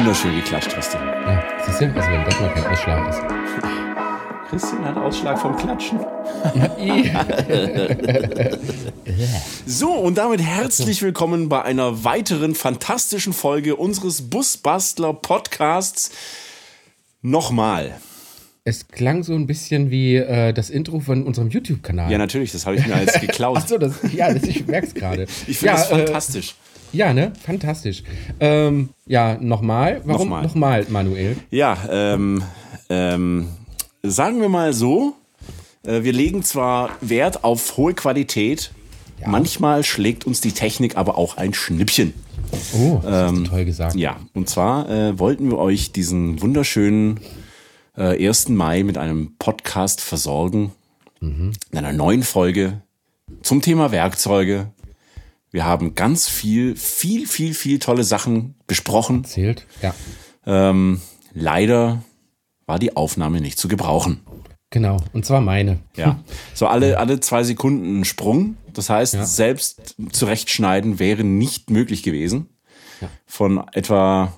wunderschön geklatscht, Christian. Ja, siehst du, also wenn das mal kein Ausschlag ist. Christian hat Ausschlag vom Klatschen. so, und damit herzlich willkommen bei einer weiteren fantastischen Folge unseres Busbastler Podcasts. Nochmal. Es klang so ein bisschen wie äh, das Intro von unserem YouTube-Kanal. Ja, natürlich, das habe ich mir als geklaut. Achso, das, ja, das, ich merke es gerade. Ich finde ja, das fantastisch. Äh, ja, ne? Fantastisch. Ähm, ja, nochmal. Warum Nochmal. nochmal, Manuel? Ja, ähm, ähm, sagen wir mal so, äh, wir legen zwar Wert auf hohe Qualität, manchmal schlägt uns die Technik aber auch ein Schnippchen. Oh, das hast du toll gesagt. Ja, und zwar äh, wollten wir euch diesen wunderschönen äh, 1. Mai mit einem Podcast versorgen, in einer neuen Folge zum Thema Werkzeuge. Wir haben ganz viel, viel, viel, viel tolle Sachen besprochen. Zählt? Ja. Ähm, leider war die Aufnahme nicht zu gebrauchen. Genau. Und zwar meine. Ja. So alle, alle zwei Sekunden ein Sprung. Das heißt, Ja. selbst zurechtschneiden wäre nicht möglich gewesen. Ja. Von etwa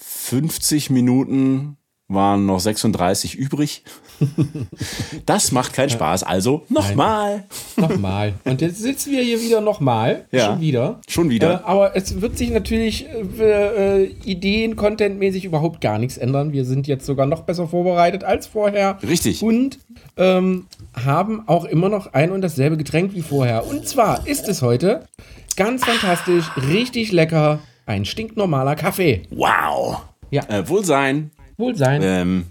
50 Minuten waren noch 36 übrig. Das macht keinen Spaß. Also nochmal. Nochmal. Und jetzt sitzen wir hier wieder nochmal. Ja. Schon wieder. Schon wieder. Äh, aber es wird sich natürlich äh, äh, Ideen, contentmäßig überhaupt gar nichts ändern. Wir sind jetzt sogar noch besser vorbereitet als vorher. Richtig. Und ähm, haben auch immer noch ein und dasselbe Getränk wie vorher. Und zwar ist es heute ganz fantastisch, richtig lecker, ein stinknormaler Kaffee. Wow. Ja. Äh, Wohlsein. Wohlsein. Ähm,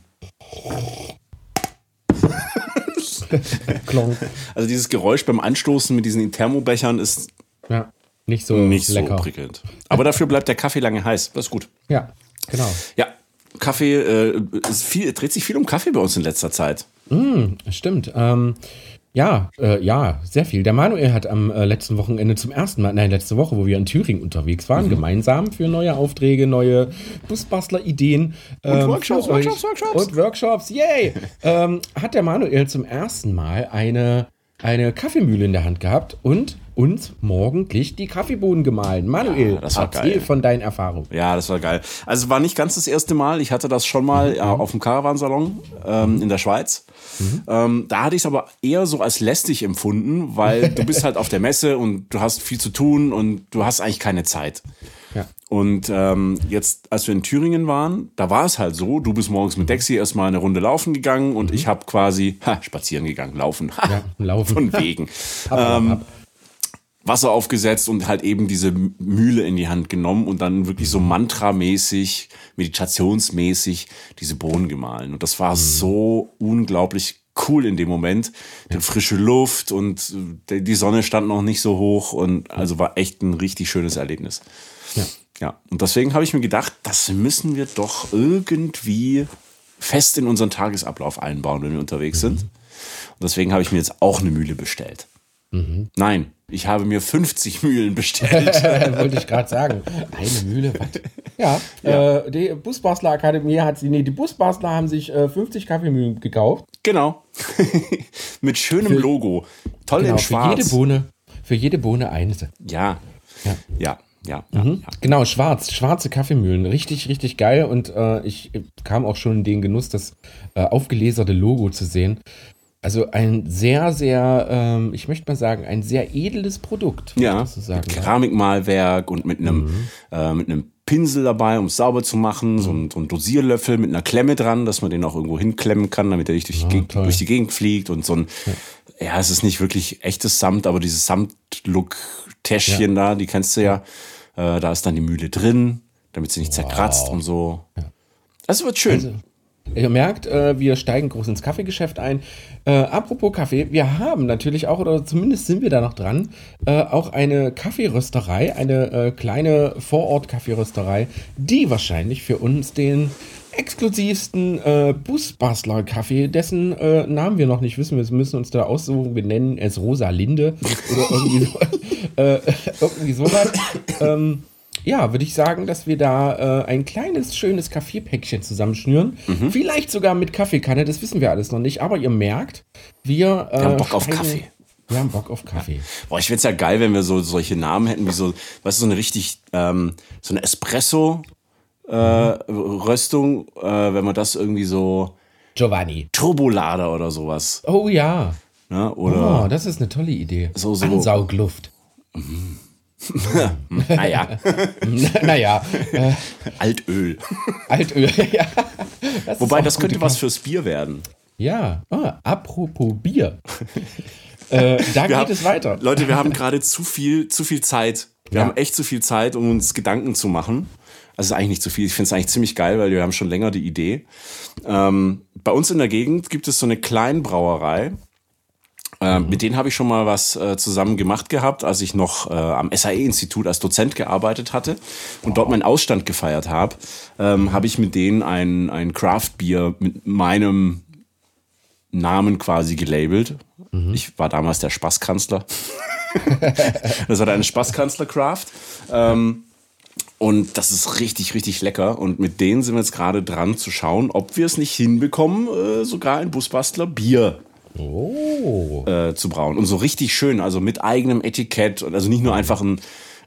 Klonk. also dieses Geräusch beim Anstoßen mit diesen Thermobechern ist Ja, nicht so nicht lecker. so prickelnd. Aber dafür bleibt der Kaffee lange heiß. Das ist gut. Ja, genau. Ja, Kaffee, äh, viel, dreht sich viel um Kaffee bei uns in letzter Zeit. Stimmt. Ähm, ja, äh, ja, sehr viel. Der Manuel hat am äh, letzten Wochenende zum ersten Mal, nein, letzte Woche, wo wir in Thüringen unterwegs Mhm. waren, gemeinsam für neue Aufträge, neue Busbastler-Ideen. ähm, Workshops, für euch. Workshops, Workshops. Und Workshops, yay! ähm, hat der Manuel zum ersten Mal eine, eine Kaffeemühle in der Hand gehabt und uns morgendlich die Kaffeebohnen gemahlen. Manuel, Ja, das war erzähl geil. von deinen Erfahrungen. Ja, das war geil. Also war nicht ganz das erste Mal. Ich hatte das schon mal äh, auf dem Caravansalon ähm, in der Schweiz. Ähm, da hatte ich es aber eher so als lästig empfunden, weil du bist halt auf der Messe und du hast viel zu tun und du hast eigentlich keine Zeit. Ja. Und ähm, jetzt, als wir in Thüringen waren, da war es halt so, du bist morgens mit Dexy erstmal eine Runde laufen gegangen und ich habe quasi ha, spazieren gegangen, laufen. Ha, Ja, laufen. Von wegen. Ab, ab, ab. Wasser aufgesetzt und halt eben diese Mühle in die Hand genommen und dann wirklich so mantramäßig, meditationsmäßig diese Bohnen gemahlen. Und das war so unglaublich cool in dem Moment. Die frische Luft und äh, die Sonne stand noch nicht so hoch und also war echt ein richtig schönes Erlebnis. Ja. Ja, und deswegen habe ich mir gedacht, das müssen wir doch irgendwie fest in unseren Tagesablauf einbauen, wenn wir unterwegs sind. Und deswegen habe ich mir jetzt auch eine Mühle bestellt. Nein, ich habe mir 50 Mühlen bestellt. Wollte ich gerade sagen. Eine Mühle, was? Ja, Äh, die Busbastler Akademie hat sie, nee, die Busbastler haben sich äh, 50 Kaffeemühlen gekauft. genau. Mit schönem Logo. Toll Genau, in für schwarz. jede Bohne, für jede Bohne eine. ja. Ja. Ja, ja, ja. ja. Genau, schwarz, schwarze Kaffeemühlen. Richtig, richtig geil. Und äh, ich kam auch schon in den Genuss, das äh, aufgeleserte Logo zu sehen. Also ein sehr, sehr, ähm, ich möchte mal sagen, ein sehr edles Produkt. Ja, mit ja. Keramikmalwerk und mit einem, Mhm. äh, mit einem Pinsel dabei, um es sauber zu machen. So, ein, so ein Dosierlöffel mit einer Klemme dran, dass man den auch irgendwo hinklemmen kann, damit er nicht durch, die durch die Gegend fliegt. Und so ein, ja. es ist nicht wirklich echtes Samt, aber dieses Samt-Look-Täschchen da, die kennst du ja. Äh, da ist dann die Mühle drin, damit sie nicht zerkratzt und so. Das wird schön. Also, Ihr merkt, äh, wir steigen groß ins Kaffeegeschäft ein. Äh, apropos Kaffee, wir haben natürlich auch, oder zumindest sind wir da noch dran, äh, auch eine Kaffeerösterei, eine äh, kleine Vorort-Kaffeerösterei, die wahrscheinlich für uns den exklusivsten äh, Busbastler-Kaffee, dessen äh, Namen wir noch nicht wissen, wir müssen uns da aussuchen, wir nennen es Rosa Linde oder irgendwie, so, äh, irgendwie sowas. Ähm, ja, würde ich sagen, dass wir da äh, ein kleines, schönes Kaffeepäckchen zusammenschnüren. Mhm. Vielleicht sogar mit Kaffeekanne, das wissen wir alles noch nicht. Aber ihr merkt, wir, äh, Wir haben Bock auf Kaffee. Wir haben Bock auf Kaffee. Boah, ich find's ja geil, wenn wir so solche Namen hätten, wie so, weißt du, so eine richtig, ähm, so eine Espresso, äh, äh, wenn man das irgendwie so Giovanni. Turbolader oder sowas. Oh ja. Ne? Oder Oh, das ist eine tolle Idee. So, so. Ansaugluft. Naja, naja, äh, Altöl. Altöl. ja. Das Wobei, das könnte was fürs Bier werden. Ja, ah, apropos Bier. äh, da Wir geht haben- es weiter. Leute, wir haben gerade zu viel, zu viel Zeit. Wir Ja. haben echt zu viel Zeit, um uns Gedanken zu machen. Also es ist eigentlich nicht zu viel. Ich finde es eigentlich ziemlich geil, weil wir haben schon länger die Idee. Ähm, bei uns in der Gegend gibt es so eine Kleinbrauerei. Ähm, Mit denen habe ich schon mal was äh, zusammen gemacht gehabt, als ich noch äh, am SAE-Institut als Dozent gearbeitet hatte und dort meinen Ausstand gefeiert habe, ähm, habe ich mit denen ein, ein Craft-Bier mit meinem Namen quasi gelabelt. Ich war damals der Spaßkanzler. das war eine Spaßkanzler Craft. Ähm, und das ist richtig, richtig lecker. Und mit denen sind wir jetzt gerade dran zu schauen, ob wir es nicht hinbekommen, äh, sogar ein Busbastler Bier Oh. äh, zu brauen. Und so richtig schön, also mit eigenem Etikett. Und also nicht nur einfach ein,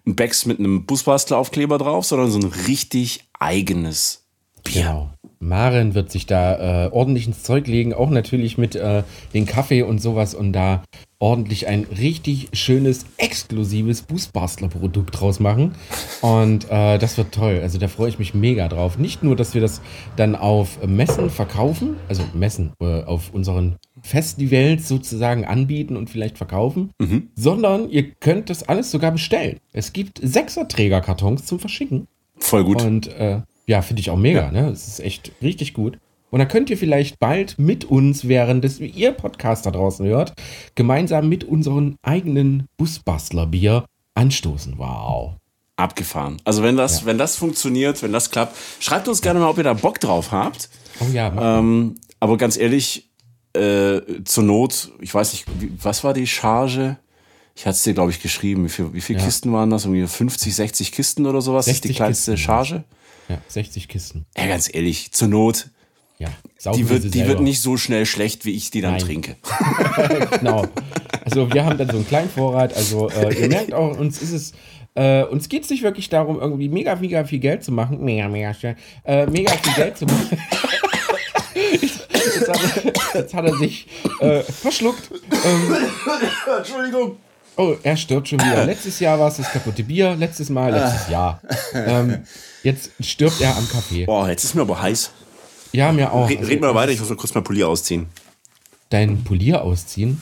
ein Becks mit einem Busbastler-Aufkleber drauf, sondern so ein richtig eigenes Bier. Genau. Maren wird sich da äh, ordentlich ins Zeug legen, auch natürlich mit äh, den Kaffee und sowas und da ordentlich ein richtig schönes, exklusives Boostbastler-Produkt draus machen. Und äh, das wird toll. Also da freue ich mich mega drauf. Nicht nur, dass wir das dann auf Messen verkaufen, also Messen äh, auf unseren Festivals sozusagen anbieten und vielleicht verkaufen, sondern ihr könnt das alles sogar bestellen. Es gibt Sechserträgerkartons zum Verschicken. Voll gut. Und äh, ja, finde ich auch mega, ne? Es ist echt richtig gut. Und dann könnt ihr vielleicht bald mit uns, während des, ihr Podcast da draußen hört, gemeinsam mit unserem eigenen Busbastler-Bier anstoßen. Wow. Abgefahren. Also wenn das, wenn das funktioniert, wenn das klappt, schreibt uns gerne mal, ob ihr da Bock drauf habt. Oh ja, Ähm, aber ganz ehrlich, äh, zur Not, ich weiß nicht, wie, was war die Charge? Ich hatte es dir, glaube ich, geschrieben. Wie, viel, wie viele Ja. Kisten waren das? Irgendwie 50, 60 Kisten oder sowas? ist die 60 kleinste Kisten, Charge? Ja, 60 Kisten. Ja, ganz ehrlich, zur Not, Ja, die wir wird, die wird nicht so schnell schlecht, wie ich die dann Nein. trinke. Genau. Also wir haben dann so einen kleinen Vorrat. Also äh, ihr merkt auch, uns ist es, äh, uns geht es nicht wirklich darum, irgendwie mega, mega viel Geld zu machen. Mega, mega schnell. Äh, mega viel Geld zu machen. jetzt, hat er, jetzt hat er sich äh, verschluckt. Ähm, Entschuldigung. oh, er stirbt schon wieder. Letztes Jahr war es das kaputte Bier. Letztes Mal, letztes Jahr. Ähm, jetzt stirbt er am Kaffee. Boah, jetzt ist mir aber heiß. Ja, mir auch. Red, Also, red mal weiter, ich muss mal kurz mein Polier ausziehen. dein Polier ausziehen.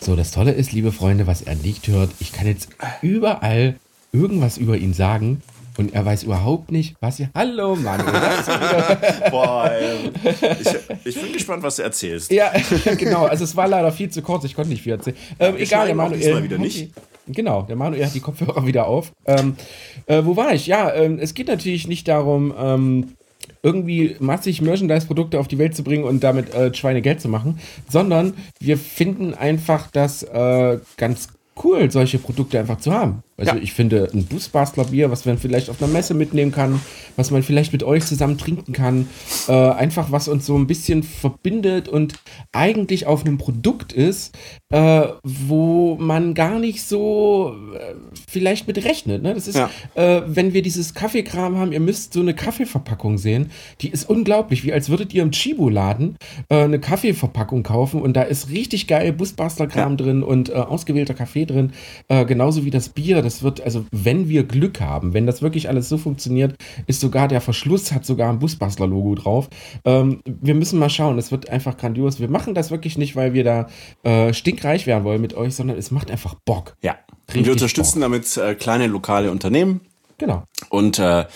So, das Tolle ist, liebe Freunde, was er nicht hört, ich kann jetzt überall irgendwas über ihn sagen und er weiß überhaupt nicht, was ihr. Hallo, Mann. Boah, ey. ich, ich bin gespannt, was du erzählst. ja, genau. Also, es war leider viel zu kurz. Ich konnte nicht viel erzählen. Ähm, egal, Manuel. diesmal wieder nicht. Genau, der Manuel hat die Kopfhörer wieder auf. Ähm, äh, wo war ich? Ja, ähm, es geht natürlich nicht darum, ähm, irgendwie massig Merchandise-Produkte auf die Welt zu bringen und damit äh, Schweine Geld zu machen, sondern wir finden einfach das äh, ganz cool, solche Produkte einfach zu haben. Also Ja. ich finde ein Busbastler Bier, was man vielleicht auf einer Messe mitnehmen kann, was man vielleicht mit euch zusammen trinken kann, äh, einfach was uns so ein bisschen verbindet und eigentlich auf einem Produkt ist, äh, wo man gar nicht so äh, vielleicht mit rechnet. Ne? Das ist, Ja. äh, wenn wir dieses Kaffeekram haben, ihr müsst so eine Kaffeeverpackung sehen, die ist unglaublich, wie als würdet ihr im Chibo-Laden äh, eine Kaffeeverpackung kaufen und da ist richtig geil Busbastler-Kram drin und äh, ausgewählter Kaffee drin, äh, genauso wie das Bier. Das wird, also wenn wir Glück haben, wenn das wirklich alles so funktioniert, ist sogar der Verschluss, hat sogar ein Busbastler-Logo drauf. Ähm, wir müssen mal schauen, es wird einfach grandios. Wir machen das wirklich nicht, weil wir da äh, stinkreich werden wollen mit euch, sondern es macht einfach Bock. Ja. Richtig wir unterstützen damit äh, kleine lokale Unternehmen. Genau. Und äh,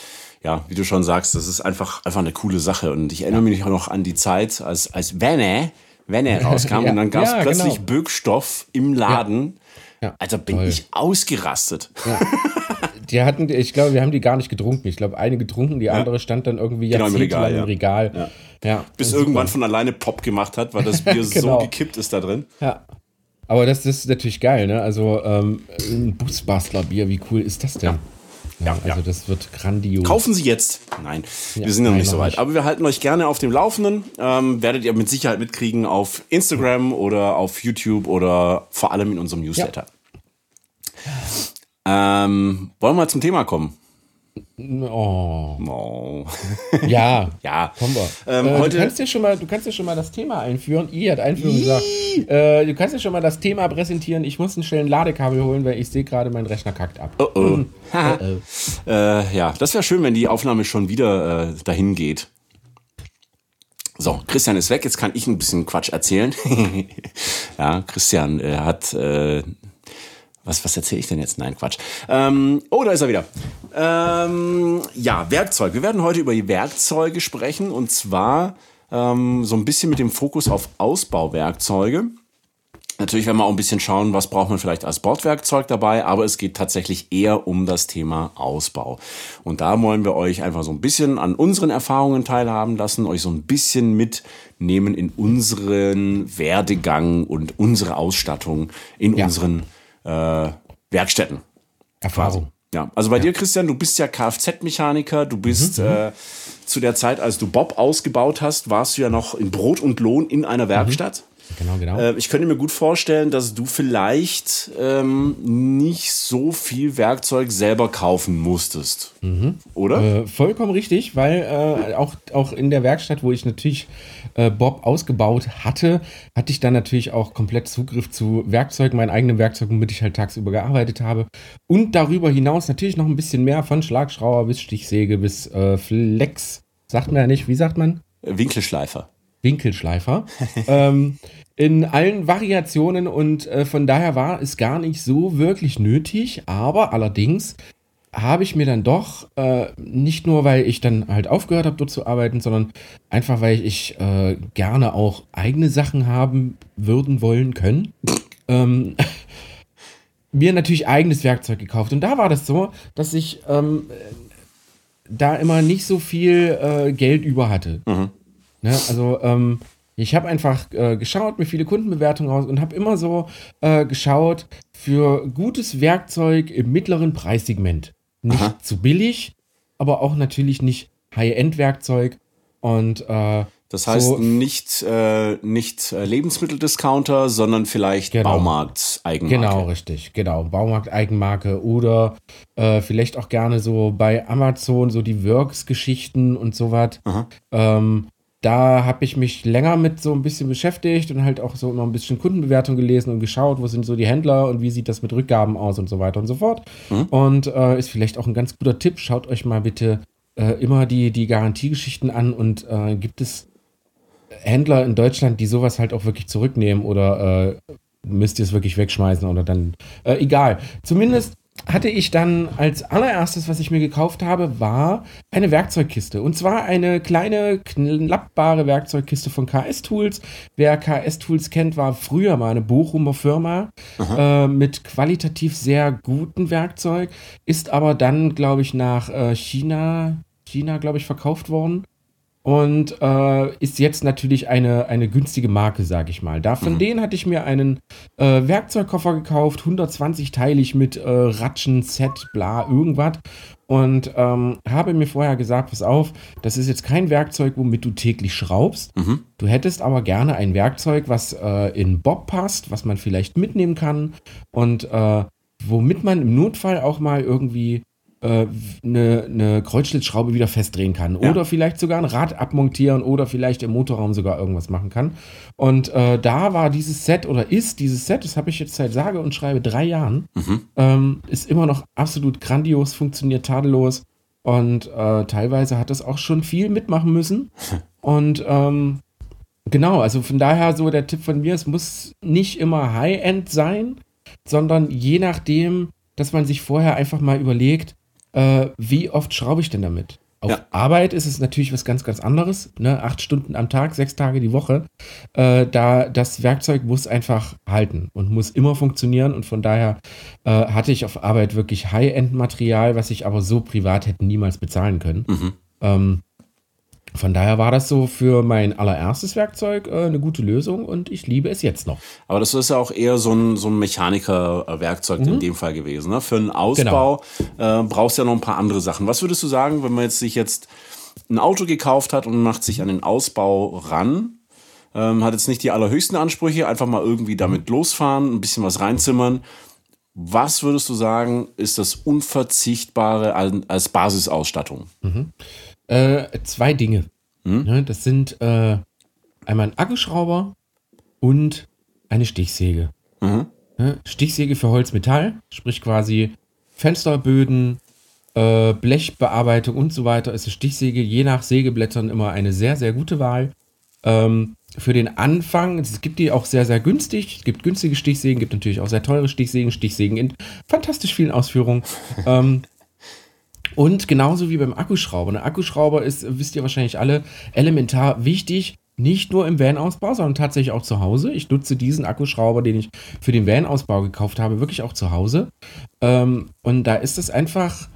ja, wie du schon sagst, das ist einfach, einfach eine coole Sache. Und ich erinnere mich auch noch an die Zeit, als, als Wenne, Wenne rauskam Ja. und dann gab es Ja, plötzlich genau. Böckstoff im Laden. Ja, Also bin toll. ich ausgerastet. Die hatten, ich glaube, wir haben die gar nicht getrunken. Ich glaube, eine getrunken, die andere stand dann irgendwie Genau, im Regal, im ja. Regal. Ja. Bis super. irgendwann von alleine Pop gemacht hat, weil das Bier so Genau. gekippt ist da drin. Ja. Aber das, das ist natürlich geil, ne? Also ähm, ein Busbastler-Bier, wie cool ist das denn? Ja, also ja. das wird grandios. Kaufen Sie jetzt. Nein, Ja, wir sind noch nicht so weit. Aber wir halten euch gerne auf dem Laufenden. Ähm, werdet ihr mit Sicherheit mitkriegen auf Instagram oder auf YouTube oder vor allem in unserem Newsletter. Ähm, wollen wir mal zum Thema kommen? Oh. Oh. Ja, Ja. kommen wir. Ähm, äh, heute- du, kannst dir schon mal, du kannst dir schon mal das Thema einführen. I hat Einführung gesagt. Äh, du kannst dir schon mal das Thema präsentieren. Ich muss ein schnell ein Ladekabel holen, weil ich sehe gerade, mein Rechner kackt ab. Oh oh. Äh, ja, das wäre schön, wenn die Aufnahme schon wieder äh, dahin geht. So, Christian ist weg, jetzt kann ich ein bisschen Quatsch erzählen. ja, Christian äh, hat. Äh, was, was erzähle ich denn jetzt? Nein, Quatsch. Ähm, oh, da ist er wieder. Ähm, ja, Werkzeug. Wir werden heute über die Werkzeuge sprechen und zwar ähm, so ein bisschen mit dem Fokus auf Ausbauwerkzeuge. Natürlich werden wir auch ein bisschen schauen, was braucht man vielleicht als Bordwerkzeug dabei, aber es geht tatsächlich eher um das Thema Ausbau. Und da wollen wir euch einfach so ein bisschen an unseren Erfahrungen teilhaben lassen, euch so ein bisschen mitnehmen in unseren Werdegang und unsere Ausstattung in Ja. unseren äh, Werkstätten. Erfahrung. Ja, also bei dir, Christian, du bist ja Kfz-Mechaniker, du bist äh, zu der Zeit, als du Bob ausgebaut hast, warst du ja noch in Brot und Lohn in einer Werkstatt. Genau, genau. Äh, ich könnte mir gut vorstellen, dass du vielleicht ähm, nicht so viel Werkzeug selber kaufen musstest. Oder? Äh, vollkommen richtig, weil äh, auch, auch in der Werkstatt, wo ich natürlich äh, Bob ausgebaut hatte, hatte ich dann natürlich auch komplett Zugriff zu Werkzeug, meinen eigenen Werkzeug, womit ich halt tagsüber gearbeitet habe. Und darüber hinaus natürlich noch ein bisschen mehr von Schlagschrauber bis Stichsäge bis äh, Flex. Sagt man ja nicht, wie sagt man? Winkelschleifer. Winkelschleifer. ähm, in allen Variationen und äh, von daher war es gar nicht so wirklich nötig, aber allerdings habe ich mir dann doch, äh, nicht nur weil ich dann halt aufgehört habe, dort zu arbeiten, sondern einfach weil ich äh, gerne auch eigene Sachen haben würden, wollen, können, ähm, mir natürlich eigenes Werkzeug gekauft. Und da war das so, dass ich ähm, da immer nicht so viel äh, Geld über hatte. Ne? Also ähm, ich habe einfach äh, geschaut, mir viele Kundenbewertungen aus und habe immer so äh, geschaut für gutes Werkzeug im mittleren Preissegment. Nicht Aha. zu billig, aber auch natürlich nicht High-End-Werkzeug. Und äh, Das heißt so, nicht, äh, nicht äh, Lebensmitteldiscounter, sondern vielleicht Genau. Baumarkt-Eigenmarke. Genau, richtig, genau. Baumarkt-Eigenmarke oder äh, vielleicht auch gerne so bei Amazon so die Works-Geschichten und sowas. Ähm, da habe ich mich länger mit so ein bisschen beschäftigt und halt auch so immer ein bisschen Kundenbewertung gelesen und geschaut, wo sind so die Händler und wie sieht das mit Rückgaben aus und so weiter und so fort. Und äh, ist vielleicht auch ein ganz guter Tipp. Schaut euch mal bitte äh, immer die, die Garantiegeschichten an und äh, gibt es Händler in Deutschland, die sowas halt auch wirklich zurücknehmen oder äh, müsst ihr es wirklich wegschmeißen oder dann äh, egal. Zumindest hatte ich dann als allererstes, was ich mir gekauft habe, war eine Werkzeugkiste. Und zwar eine kleine, knappbare Werkzeugkiste von KS Tools. Wer KS Tools kennt, war früher mal eine Bochumer Firma äh, mit qualitativ sehr gutem Werkzeug, ist aber dann, glaube ich, nach äh, China, China, glaube ich, verkauft worden und äh, ist jetzt natürlich eine, eine günstige Marke, sage ich mal. Da von denen hatte ich mir einen äh, Werkzeugkoffer gekauft, 120-teilig mit äh, Ratschen, Set, bla, irgendwas. Und ähm, habe mir vorher gesagt, pass auf, das ist jetzt kein Werkzeug, womit du täglich schraubst. Du hättest aber gerne ein Werkzeug, was äh, in Bob passt, was man vielleicht mitnehmen kann und äh, womit man im Notfall auch mal irgendwie eine, eine Kreuzschlitzschraube wieder festdrehen kann. Ja. Oder vielleicht sogar ein Rad abmontieren oder vielleicht im Motorraum sogar irgendwas machen kann. Und äh, da war dieses Set oder ist dieses Set, das habe ich jetzt seit sage und schreibe drei Jahren, ähm, ist immer noch absolut grandios, funktioniert tadellos. Und äh, teilweise hat es auch schon viel mitmachen müssen. Und ähm, genau, also von daher so der Tipp von mir, es muss nicht immer High-End sein, sondern je nachdem, dass man sich vorher einfach mal überlegt, äh, wie oft schraube ich denn damit? Auf Ja. Arbeit ist es natürlich was ganz, ganz anderes. Ne? Acht Stunden am Tag, sechs Tage die Woche. Äh, da das Werkzeug muss einfach halten und muss immer funktionieren. Und von daher äh, hatte ich auf Arbeit wirklich High-End-Material, was ich aber so privat hätte niemals bezahlen können. Ähm, von daher war das so für mein allererstes Werkzeug äh, eine gute Lösung und ich liebe es jetzt noch. Aber das ist ja auch eher so ein, so ein Mechaniker-Werkzeug Mhm. in dem Fall gewesen. Ne? Für einen Ausbau Genau. äh, brauchst du ja noch ein paar andere Sachen. Was würdest du sagen, wenn man jetzt sich jetzt ein Auto gekauft hat und macht sich an den Ausbau ran? Ähm, hat jetzt nicht die allerhöchsten Ansprüche, einfach mal irgendwie damit losfahren, ein bisschen was reinzimmern. was würdest du sagen, ist das Unverzichtbare als Basisausstattung? Mhm. Äh, zwei Dinge. Mhm. Das sind äh, einmal ein Akkuschrauber und eine Stichsäge. Mhm. Stichsäge für Holzmetall, sprich quasi Fensterböden, äh, Blechbearbeitung und so weiter ist eine Stichsäge je nach Sägeblättern immer eine sehr, sehr gute Wahl. Ähm, für den Anfang, es gibt die auch sehr, sehr günstig. Es gibt günstige Stichsägen, gibt natürlich auch sehr teure Stichsägen, Stichsägen in fantastisch vielen Ausführungen. ähm, und genauso wie beim Akkuschrauber. Ein Akkuschrauber ist, wisst ihr wahrscheinlich alle, elementar wichtig. Nicht nur im Van-Ausbau, sondern tatsächlich auch zu Hause. Ich nutze diesen Akkuschrauber, den ich für den Van-Ausbau gekauft habe, wirklich auch zu Hause. Ähm, und da ist es einfach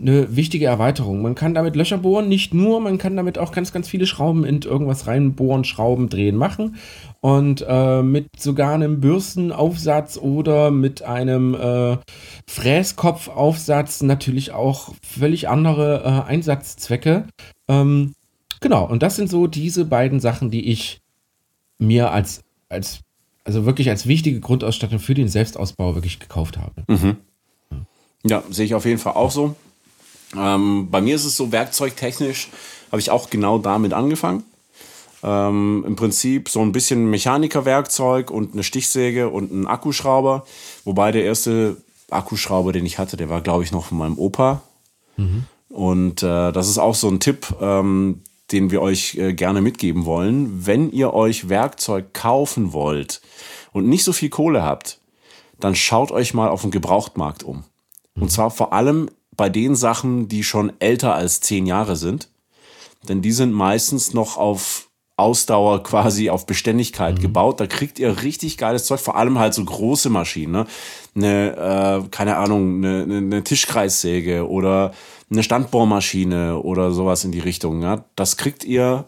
eine wichtige Erweiterung. Man kann damit Löcher bohren, nicht nur, man kann damit auch ganz, ganz viele Schrauben in irgendwas reinbohren, Schrauben drehen, machen. Und äh, mit sogar einem Bürstenaufsatz oder mit einem äh, Fräskopfaufsatz natürlich auch völlig andere äh, Einsatzzwecke. Ähm, genau, und das sind so diese beiden Sachen, die ich mir als, als also wirklich als wichtige Grundausstattung für den Selbstausbau wirklich gekauft habe. Mhm. Ja, sehe ich auf jeden Fall auch so. Ähm, bei mir ist es so werkzeugtechnisch, habe ich auch genau damit angefangen. Ähm, Im Prinzip so ein bisschen Mechanikerwerkzeug und eine Stichsäge und ein Akkuschrauber. Wobei der erste Akkuschrauber, den ich hatte, der war, glaube ich, noch von meinem Opa. Mhm. Und äh, das ist auch so ein Tipp, ähm, den wir euch äh, gerne mitgeben wollen. Wenn ihr euch Werkzeug kaufen wollt und nicht so viel Kohle habt, dann schaut euch mal auf dem Gebrauchtmarkt um. Und mhm. zwar vor allem bei den Sachen, die schon älter als zehn Jahre sind. Denn die sind meistens noch auf Ausdauer quasi auf Beständigkeit mhm. gebaut. Da kriegt ihr richtig geiles Zeug, vor allem halt so große Maschinen. Ne? Eine, äh, keine Ahnung, eine, eine Tischkreissäge oder eine Standbohrmaschine oder sowas in die Richtung. Ja? Das kriegt ihr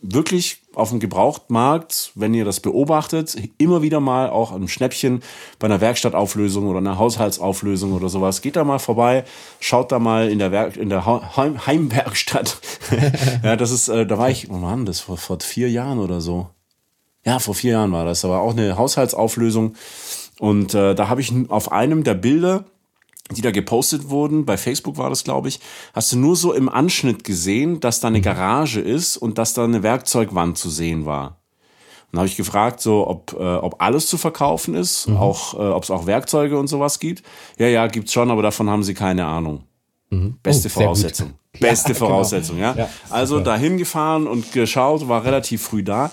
wirklich auf dem Gebrauchtmarkt, wenn ihr das beobachtet, immer wieder mal auch ein Schnäppchen bei einer Werkstattauflösung oder einer Haushaltsauflösung oder sowas. Geht da mal vorbei, schaut da mal in der, Werk in der Heim Heimwerkstatt. ja, das ist, äh, da war ich, oh Mann, das vor, vor vier Jahren oder so. Ja, vor vier Jahren war das. Da war auch eine Haushaltsauflösung. Und äh, da habe ich auf einem der Bilder die da gepostet wurden, bei Facebook war das, glaube ich, hast du nur so im Anschnitt gesehen, dass da eine mhm. Garage ist und dass da eine Werkzeugwand zu sehen war. Dann habe ich gefragt, so ob, äh, ob alles zu verkaufen ist, mhm. auch äh, ob es auch Werkzeuge und sowas gibt. Ja, ja, gibt's schon, aber davon haben sie keine Ahnung. Mhm. Beste oh, Voraussetzung. Beste ja, genau. Voraussetzung, genau. ja. ja also dahin gefahren und geschaut, war relativ früh da.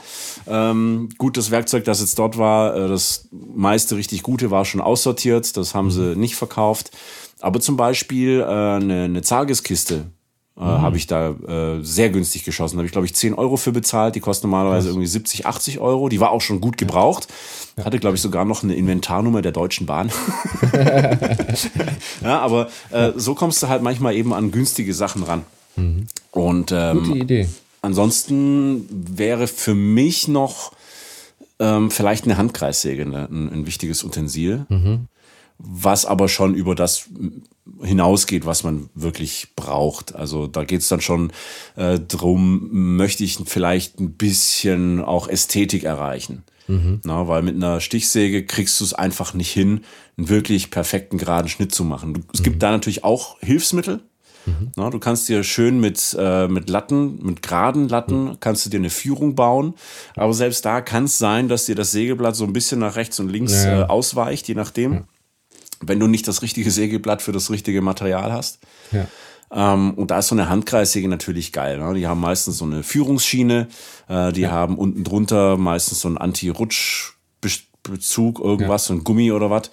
Ähm, gut, das Werkzeug, das jetzt dort war, äh, das meiste richtig gute war schon aussortiert, das haben mhm. sie nicht verkauft. Aber zum Beispiel äh, eine, eine Zageskiste äh, mhm. habe ich da äh, sehr günstig geschossen. Da habe ich, glaube ich, 10 Euro für bezahlt. Die kostet normalerweise irgendwie 70, 80 Euro. Die war auch schon gut gebraucht. Hatte, glaube ich, sogar noch eine Inventarnummer der Deutschen Bahn. ja, aber äh, so kommst du halt manchmal eben an günstige Sachen ran. Mhm. Und ähm, Gute Idee. Ansonsten wäre für mich noch ähm, vielleicht eine Handkreissäge ne, ein, ein wichtiges Utensil. Mhm was aber schon über das hinausgeht, was man wirklich braucht. Also da geht's dann schon äh, drum, möchte ich vielleicht ein bisschen auch Ästhetik erreichen. Mhm. Na, weil mit einer Stichsäge kriegst du es einfach nicht hin, einen wirklich perfekten geraden Schnitt zu machen. Es gibt mhm. da natürlich auch Hilfsmittel. Mhm. Na, du kannst dir schön mit, äh, mit Latten, mit geraden Latten, mhm. kannst du dir eine Führung bauen. Aber selbst da kann es sein, dass dir das Sägeblatt so ein bisschen nach rechts und links ja. äh, ausweicht, je nachdem. Ja wenn du nicht das richtige Sägeblatt für das richtige Material hast. Ja. Ähm, und da ist so eine Handkreissäge natürlich geil. Ne? Die haben meistens so eine Führungsschiene, äh, die ja. haben unten drunter meistens so einen Anti-Rutsch-Bezug, irgendwas, ja. so ein Gummi oder was.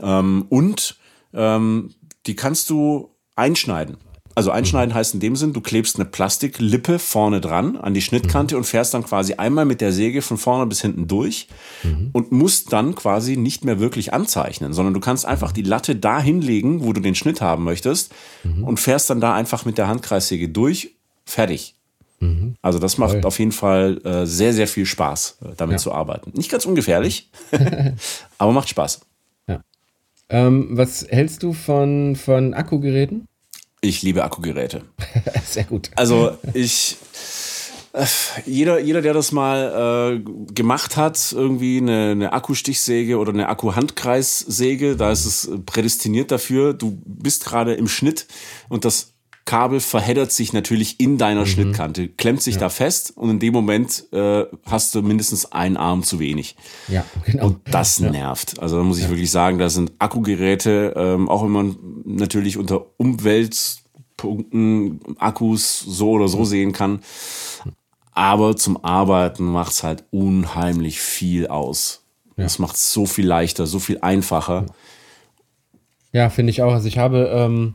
Ähm, und ähm, die kannst du einschneiden. Also einschneiden mhm. heißt in dem Sinn, du klebst eine Plastiklippe vorne dran an die Schnittkante mhm. und fährst dann quasi einmal mit der Säge von vorne bis hinten durch mhm. und musst dann quasi nicht mehr wirklich anzeichnen, sondern du kannst einfach die Latte da hinlegen, wo du den Schnitt haben möchtest mhm. und fährst dann da einfach mit der Handkreissäge durch, fertig. Mhm. Also das macht Toll. auf jeden Fall äh, sehr, sehr viel Spaß, äh, damit ja. zu arbeiten. Nicht ganz ungefährlich, aber macht Spaß. Ja. Ähm, was hältst du von, von Akkugeräten? Ich liebe Akkugeräte. Sehr gut. Also ich Jeder, jeder, der das mal äh, gemacht hat, irgendwie eine, eine Akkustichsäge oder eine Akkuhandkreissäge, da ist es prädestiniert dafür. Du bist gerade im Schnitt und das Kabel verheddert sich natürlich in deiner mhm. Schnittkante, klemmt sich ja. da fest und in dem Moment äh, hast du mindestens einen Arm zu wenig. Ja, genau. Und das ja. nervt. Also da muss ich ja. wirklich sagen, da sind Akkugeräte, ähm, auch wenn man natürlich unter Umweltpunkten Akkus so oder so sehen kann. Aber zum Arbeiten macht's halt unheimlich viel aus. Das macht so viel leichter, so viel einfacher. Ja, finde ich auch. Also ich habe ähm,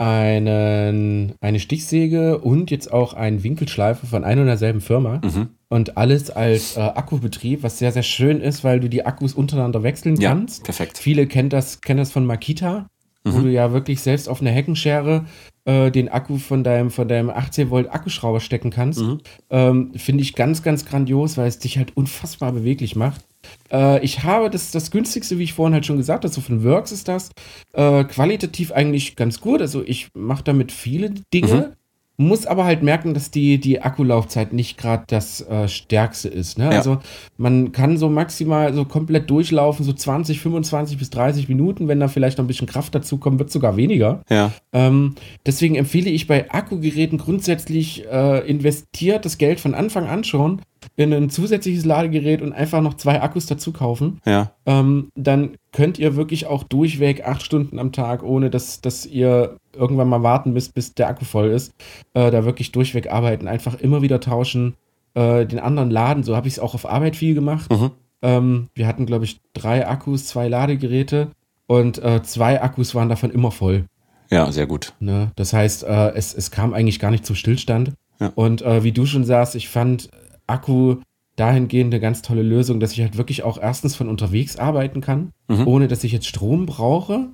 einen, eine Stichsäge und jetzt auch einen Winkelschleifer von einer und derselben Firma. Mhm. Und alles als äh, Akkubetrieb, was sehr, sehr schön ist, weil du die Akkus untereinander wechseln ja, kannst. Perfekt. Viele kennen das, kennen das von Makita, mhm. wo du ja wirklich selbst auf eine Heckenschere äh, den Akku von deinem, von deinem 18 Volt Akkuschrauber stecken kannst. Mhm. Ähm, Finde ich ganz, ganz grandios, weil es dich halt unfassbar beweglich macht. Äh, ich habe das, das günstigste, wie ich vorhin halt schon gesagt habe, so von Works ist das, äh, qualitativ eigentlich ganz gut. Also ich mache damit viele Dinge. Mhm. Muss aber halt merken, dass die, die Akkulaufzeit nicht gerade das äh, Stärkste ist. Ne? Ja. Also man kann so maximal so komplett durchlaufen, so 20, 25 bis 30 Minuten. Wenn da vielleicht noch ein bisschen Kraft dazu kommt, wird sogar weniger. Ja. Ähm, deswegen empfehle ich bei Akkugeräten grundsätzlich äh, investiert das Geld von Anfang an schon in ein zusätzliches Ladegerät und einfach noch zwei Akkus dazu kaufen, ja. ähm, dann könnt ihr wirklich auch durchweg acht Stunden am Tag, ohne dass, dass ihr irgendwann mal warten müsst, bis der Akku voll ist, äh, da wirklich durchweg arbeiten. Einfach immer wieder tauschen, äh, den anderen laden. So habe ich es auch auf Arbeit viel gemacht. Mhm. Ähm, wir hatten, glaube ich, drei Akkus, zwei Ladegeräte und äh, zwei Akkus waren davon immer voll. Ja, sehr gut. Ne? Das heißt, äh, es, es kam eigentlich gar nicht zum Stillstand. Ja. Und äh, wie du schon sagst, ich fand Akku dahingehend eine ganz tolle Lösung, dass ich halt wirklich auch erstens von unterwegs arbeiten kann, mhm. ohne dass ich jetzt Strom brauche.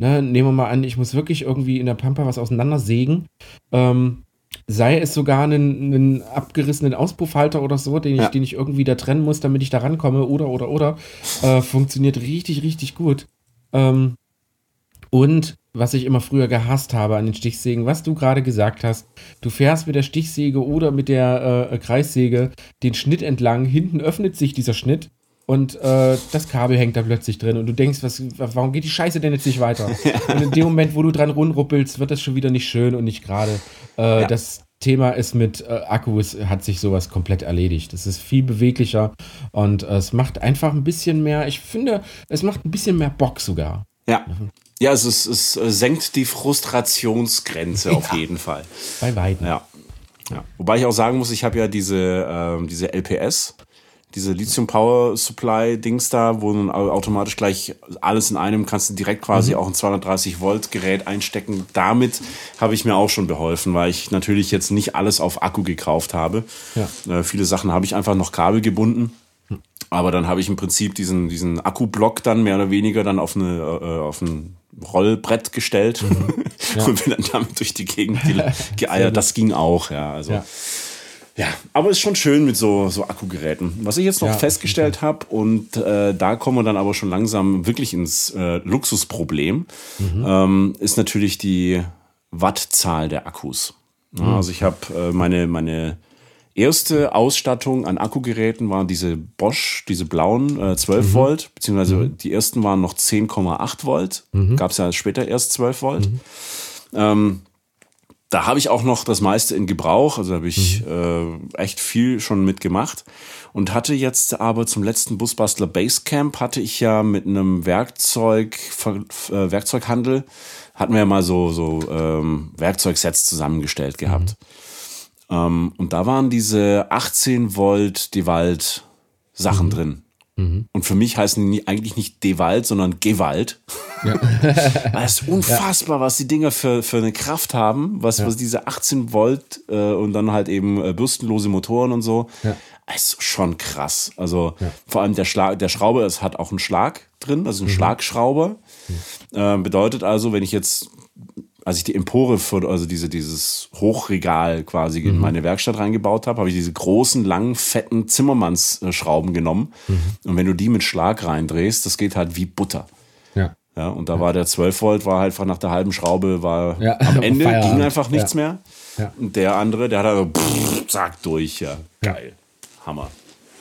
Ne, nehmen wir mal an, ich muss wirklich irgendwie in der Pampa was auseinandersägen. Ähm, sei es sogar einen, einen, abgerissenen Auspuffhalter oder so, den ich, ja. den ich irgendwie da trennen muss, damit ich da rankomme, oder, oder, oder. Äh, funktioniert richtig, richtig gut. Ähm, und was ich immer früher gehasst habe an den Stichsägen, was du gerade gesagt hast. Du fährst mit der Stichsäge oder mit der äh, Kreissäge den Schnitt entlang, hinten öffnet sich dieser Schnitt und äh, das Kabel hängt da plötzlich drin und du denkst, was, warum geht die Scheiße denn jetzt nicht weiter? und in dem Moment, wo du dran rumruppelst, wird das schon wieder nicht schön und nicht gerade. Äh, ja. Das Thema ist mit äh, Akkus, hat sich sowas komplett erledigt. Es ist viel beweglicher und äh, es macht einfach ein bisschen mehr, ich finde, es macht ein bisschen mehr Bock sogar. Ja. Ja, es, ist, es senkt die Frustrationsgrenze ja. auf jeden Fall. Bei weitem. Ja. ja. Wobei ich auch sagen muss, ich habe ja diese, ähm, diese LPS, diese Lithium Power Supply Dings da, wo du automatisch gleich alles in einem kannst du direkt quasi mhm. auch ein 230 Volt Gerät einstecken. Damit habe ich mir auch schon beholfen, weil ich natürlich jetzt nicht alles auf Akku gekauft habe. Ja. Äh, viele Sachen habe ich einfach noch Kabel gebunden. Aber dann habe ich im Prinzip diesen, diesen Akkublock dann mehr oder weniger dann auf, eine, äh, auf ein Rollbrett gestellt mhm. ja. und bin dann damit durch die Gegend ge geeiert. Das ging auch, ja. Also. Ja. Ja, aber ist schon schön mit so, so Akkugeräten. Was ich jetzt noch ja, festgestellt habe, und äh, da kommen wir dann aber schon langsam wirklich ins äh, Luxusproblem, mhm. ähm, ist natürlich die Wattzahl der Akkus. Ja, mhm. Also ich habe äh, meine, meine erste Ausstattung an Akkugeräten waren diese Bosch, diese blauen äh, 12 mhm. Volt, beziehungsweise mhm. die ersten waren noch 10,8 Volt. Mhm. Gab es ja später erst 12 Volt. Mhm. Ähm, da habe ich auch noch das meiste in Gebrauch, also habe ich mhm. äh, echt viel schon mitgemacht und hatte jetzt aber zum letzten Busbastler Basecamp hatte ich ja mit einem Werkzeug äh, Werkzeughandel hatten wir ja mal so so ähm, Werkzeugsets zusammengestellt gehabt. Mhm. Ähm, und da waren diese 18 Volt Dewalt Sachen mhm. drin. Mhm. Und für mich heißen die eigentlich nicht Dewalt, sondern Gewalt. Ja. es ist unfassbar, ja. was die Dinger für, für eine Kraft haben, was, ja. was diese 18 Volt äh, und dann halt eben äh, bürstenlose Motoren und so. Ja. Es ist schon krass. Also vor allem der Schlag, der Schrauber, es hat auch einen Schlag drin, also ein mhm. Schlagschrauber. Mhm. Äh, bedeutet also, wenn ich jetzt als ich die Empore für, also diese, dieses Hochregal quasi mhm. in meine Werkstatt reingebaut habe, habe ich diese großen, langen, fetten Zimmermannsschrauben genommen. Mhm. Und wenn du die mit Schlag reindrehst, das geht halt wie Butter. Ja. Ja, und da war der 12 Volt, war halt einfach nach der halben Schraube, war Ja, am Ende, Feierabend. ging einfach nichts Ja. mehr. Ja. Und der andere, der hat also, pff, zack, durch, ja. Ja. Geil. Hammer.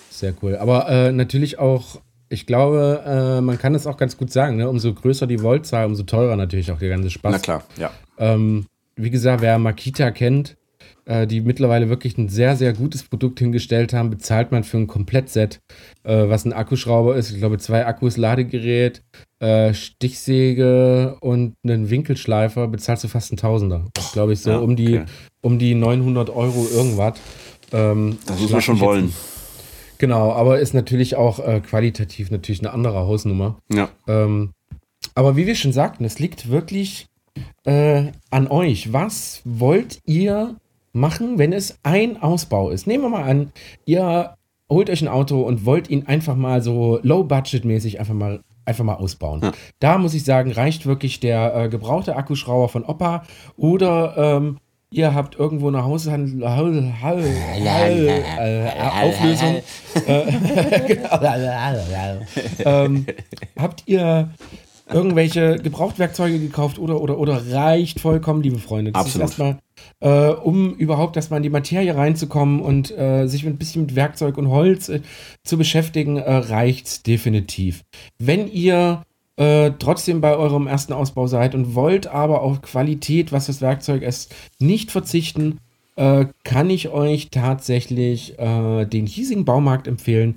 Sehr cool. Aber äh, natürlich auch, ich glaube, äh, man kann es auch ganz gut sagen, ne? umso größer die Voltzahl, umso teurer natürlich auch der ganze Spaß. Na klar, ja. Ähm, wie gesagt, wer Makita kennt, äh, die mittlerweile wirklich ein sehr, sehr gutes Produkt hingestellt haben, bezahlt man für ein Komplettset, äh, was ein Akkuschrauber ist. Ich glaube, zwei Akkus, Ladegerät, äh, Stichsäge und einen Winkelschleifer, bezahlst du fast einen Tausender. Das glaube ich so Ja, um, die, okay. um die 900 Euro irgendwas. Ähm, Das muss man schon mich jetzt wollen. Genau, aber ist natürlich auch äh, qualitativ natürlich eine andere Hausnummer. Ja. Ähm, aber wie wir schon sagten, es liegt wirklich äh, an euch. Was wollt ihr machen, wenn es ein Ausbau ist? Nehmen wir mal an, ihr holt euch ein Auto und wollt ihn einfach mal so low-budget-mäßig einfach mal einfach mal ausbauen. Ja. Da muss ich sagen, reicht wirklich der äh, gebrauchte Akkuschrauber von Opa oder ähm, ihr habt irgendwo eine Haushandel Hall, Hall, äh, Auflösung. ähm, habt ihr irgendwelche Gebrauchtwerkzeuge gekauft oder, oder, oder reicht vollkommen, liebe Freunde? Das Absolut. ist erstmal, äh, um überhaupt erstmal in die Materie reinzukommen und äh, sich ein bisschen mit Werkzeug und Holz äh, zu beschäftigen, äh, reicht's definitiv. Wenn ihr äh, trotzdem bei eurem ersten Ausbau seid und wollt aber auf Qualität, was das Werkzeug ist, nicht verzichten, äh, kann ich euch tatsächlich äh, den hiesigen Baumarkt empfehlen,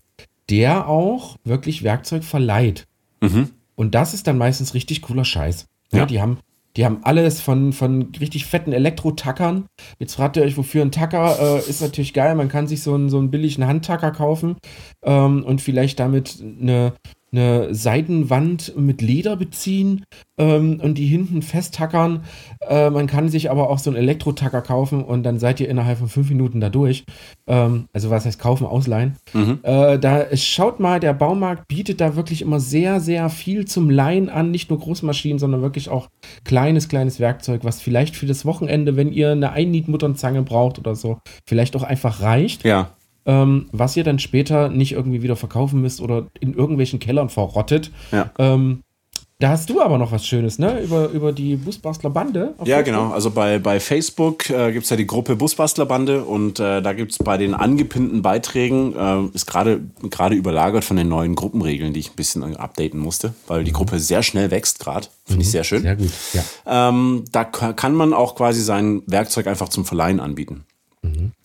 der auch wirklich Werkzeug verleiht. Mhm. Und das ist dann meistens richtig cooler Scheiß. Ja. Ja. die haben die haben alles von, von richtig fetten Elektro-Tackern. Jetzt fragt ihr euch, wofür ein Tacker äh, ist natürlich geil. Man kann sich so einen, so einen billigen Handtacker kaufen ähm, und vielleicht damit eine, eine Seitenwand mit Leder beziehen ähm, und die hinten festtackern. Äh, man kann sich aber auch so einen Elektro-Tacker kaufen und dann seid ihr innerhalb von fünf Minuten da durch. Ähm, also was heißt kaufen, ausleihen. Äh, da schaut mal, der Baumarkt bietet da wirklich immer sehr, sehr viel zum Leihen an. Nicht nur Großmaschinen, sondern wirklich auch kleines, kleines Werkzeug, was vielleicht für das Wochenende, wenn ihr eine Einnietmutternzange braucht oder so, vielleicht auch einfach reicht. Ja. Ähm, was ihr dann später nicht irgendwie wieder verkaufen müsst oder in irgendwelchen Kellern verrottet. Ja. Ähm, da hast du aber noch was Schönes, ne? Über, über die Busbastler Bande. auf Ja, Facebook. genau. Also bei, bei Facebook äh, gibt es ja die Gruppe Busbastlerbande und äh, da gibt es bei den angepinnten Beiträgen, äh, ist gerade überlagert von den neuen Gruppenregeln, die ich ein bisschen updaten musste, weil die Gruppe sehr schnell wächst gerade. Finde ich sehr schön. Sehr gut, ja. Ähm, da ka- kann man auch quasi sein Werkzeug einfach zum Verleihen anbieten.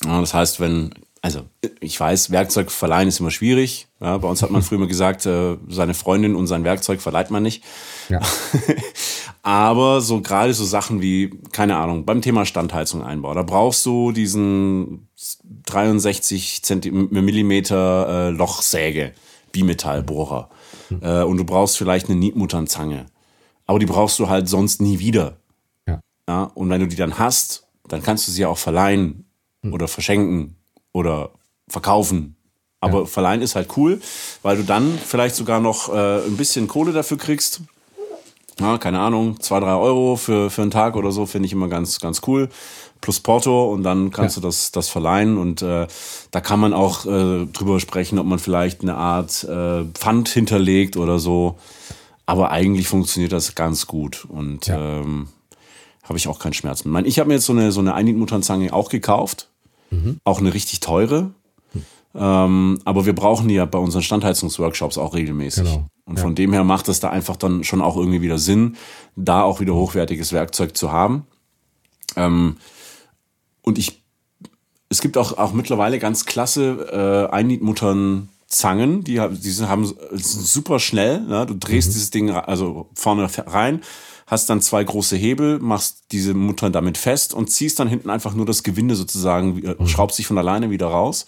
Ja, das heißt, wenn, also ich weiß, Werkzeug verleihen ist immer schwierig. Ja, bei uns hat man früher immer gesagt, äh, seine Freundin und sein Werkzeug verleiht man nicht. ja. Aber so gerade so Sachen wie, keine Ahnung, beim Thema Standheizung einbau, da brauchst du diesen 63 Zentimeter Millimeter äh, Lochsäge, Bimetallbohrer. Äh, und du brauchst vielleicht eine Nietmutternzange. Aber die brauchst du halt sonst nie wieder. Ja. Ja, und wenn du die dann hast, dann kannst du sie auch verleihen oder verschenken oder verkaufen. Aber verleihen ist halt cool, weil du dann vielleicht sogar noch äh, ein bisschen Kohle dafür kriegst. Ja, keine Ahnung, zwei, drei Euro für, für einen Tag oder so, finde ich immer ganz, ganz cool. Plus Porto und dann kannst Ja. du das, das verleihen und äh, da kann man auch äh, drüber sprechen, ob man vielleicht eine Art äh, Pfand hinterlegt oder so. Aber eigentlich funktioniert das ganz gut und Ja. ähm, habe ich auch keinen Schmerz mit. Ich, habe mir jetzt so eine, so eine Einnietmutternzange auch gekauft. Auch eine richtig teure. Ähm, aber wir brauchen die ja bei unseren Standheizungsworkshops auch regelmäßig. Genau. Und von dem her macht es da einfach dann schon auch irgendwie wieder Sinn, da auch wieder hochwertiges Werkzeug zu haben. Ähm, und ich, es gibt auch, auch mittlerweile ganz klasse äh, Einnietmuttern Zangen, die, haben- die sind, haben, super schnell. Ne? Du drehst dieses Ding also vorne rein, hast dann zwei große Hebel, machst diese Muttern damit fest und ziehst dann hinten einfach nur das Gewinde sozusagen, äh, schraubst sich von alleine wieder raus.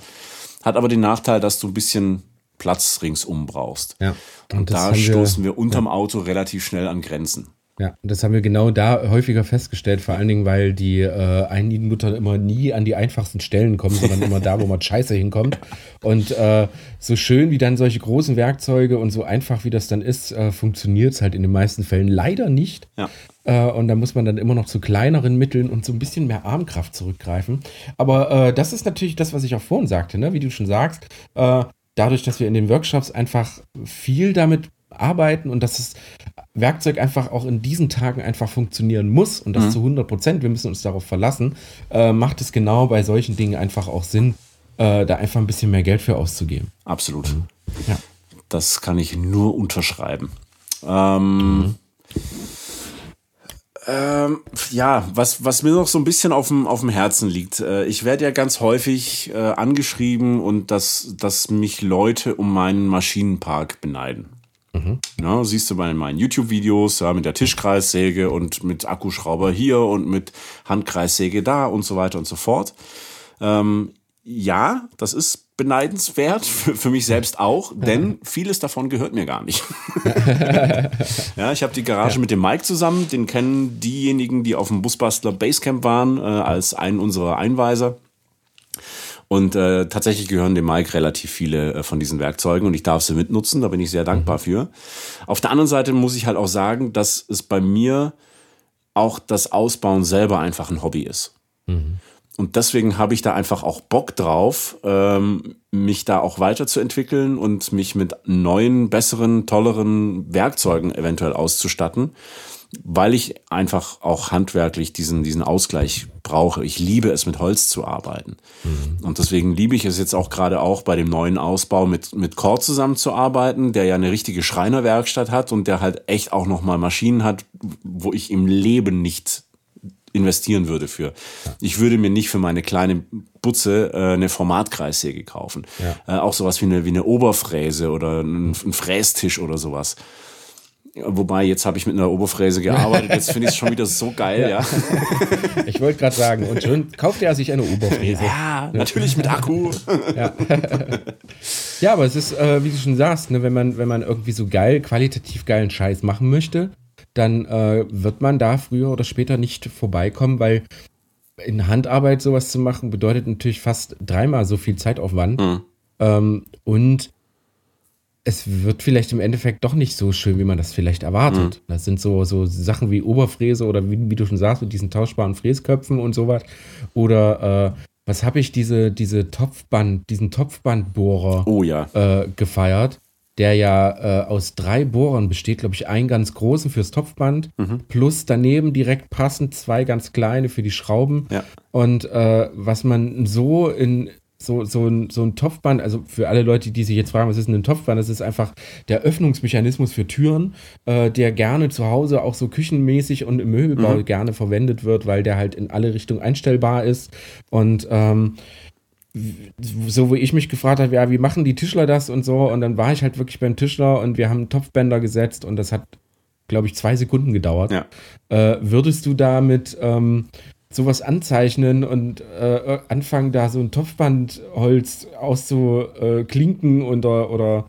Hat aber den Nachteil, dass du ein bisschen Platz ringsum brauchst. Ja. Und, das da stoßen wir unterm Auto relativ schnell an Grenzen. Ja, das haben wir genau da häufiger festgestellt, vor allen Dingen, weil die äh, Einnietmuttern immer nie an die einfachsten Stellen kommen, sondern immer da, wo man scheiße hinkommt. Und äh, so schön wie dann solche großen Werkzeuge und so einfach wie das dann ist, äh, funktioniert es halt in den meisten Fällen leider nicht. Ja. Äh, und da muss man dann immer noch zu kleineren Mitteln und so ein bisschen mehr Armkraft zurückgreifen. Aber äh, das ist natürlich das, was ich auch vorhin sagte, ne? wie du schon sagst. Äh, dadurch, dass wir in den Workshops einfach viel damit arbeiten und dass das Werkzeug einfach auch in diesen Tagen einfach funktionieren muss und das mhm. zu 100 Prozent, wir müssen uns darauf verlassen, äh, macht es genau bei solchen Dingen einfach auch Sinn, äh, da einfach ein bisschen mehr Geld für auszugeben. Absolut. Mhm. Ja. Das kann ich nur unterschreiben. Ähm, mhm. ähm, ja, was, was mir noch so ein bisschen auf dem, auf dem Herzen liegt. Äh, ich werde ja ganz häufig äh, angeschrieben und dass, dass mich Leute um meinen Maschinenpark beneiden. Mhm. Ja, siehst du bei meinen YouTube-Videos ja, mit der Tischkreissäge und mit Akkuschrauber hier und mit Handkreissäge da und so weiter und so fort. Ähm, ja, das ist beneidenswert, für, für mich selbst auch, denn vieles davon gehört mir gar nicht. ja, ich habe die Garage ja. mit dem Mike zusammen, den kennen diejenigen, die auf dem Busbastler Basecamp waren, äh, als einen unserer Einweiser. Und äh, tatsächlich gehören dem Mike relativ viele äh, von diesen Werkzeugen und ich darf sie mitnutzen, da bin ich sehr dankbar mhm. für. Auf der anderen Seite muss ich halt auch sagen, dass es bei mir auch das Ausbauen selber einfach ein Hobby ist. Mhm. Und deswegen habe ich da einfach auch Bock drauf, ähm, mich da auch weiterzuentwickeln und mich mit neuen, besseren, tolleren Werkzeugen eventuell auszustatten, weil ich einfach auch handwerklich diesen, diesen Ausgleich brauche. Ich liebe es, mit Holz zu arbeiten. Mhm. Und deswegen liebe ich es jetzt auch gerade auch bei dem neuen Ausbau mit, mit Core zusammenzuarbeiten, der ja eine richtige Schreinerwerkstatt hat und der halt echt auch nochmal Maschinen hat, wo ich im Leben nicht investieren würde für. Ich würde mir nicht für meine kleine Butze äh, eine Formatkreissäge kaufen. Ja. Äh, auch sowas wie eine, wie eine Oberfräse oder ein, ein Frästisch oder sowas. Wobei, jetzt habe ich mit einer Oberfräse gearbeitet, jetzt finde ich es schon wieder so geil, ja. ja. Ich wollte gerade sagen, und schon kauft er sich eine Oberfräse. Ja, natürlich mit Akku. Ja, ja aber es ist, äh, wie du schon sagst, ne, wenn, man, wenn man irgendwie so geil, qualitativ geilen Scheiß machen möchte, dann äh, wird man da früher oder später nicht vorbeikommen, weil in Handarbeit sowas zu machen bedeutet natürlich fast dreimal so viel Zeitaufwand. Mhm. Ähm, und es wird vielleicht im Endeffekt doch nicht so schön, wie man das vielleicht erwartet. Mhm. Das sind so, so Sachen wie Oberfräse oder wie, wie, du schon sagst, mit diesen tauschbaren Fräsköpfen und sowas. Oder äh, was habe ich diese, diese Topfband, diesen Topfbandbohrer oh, ja. äh, gefeiert, der ja äh, aus drei Bohrern besteht, glaube ich, einen ganz großen fürs Topfband, mhm. plus daneben direkt passend zwei ganz kleine für die Schrauben. Ja. Und äh, was man so in so, so, ein, so ein Topfband, also für alle Leute, die sich jetzt fragen, was ist denn ein Topfband? Das ist einfach der Öffnungsmechanismus für Türen, äh, der gerne zu Hause auch so küchenmäßig und im Möbelbau mhm. gerne verwendet wird, weil der halt in alle Richtungen einstellbar ist. Und ähm, so wie ich mich gefragt habe, ja, wie machen die Tischler das und so? Und dann war ich halt wirklich beim Tischler und wir haben Topfbänder gesetzt und das hat, glaube ich, zwei Sekunden gedauert. Ja. Äh, würdest du damit ähm, sowas anzeichnen und äh, anfangen, da so ein Topfbandholz auszuklinken oder, oder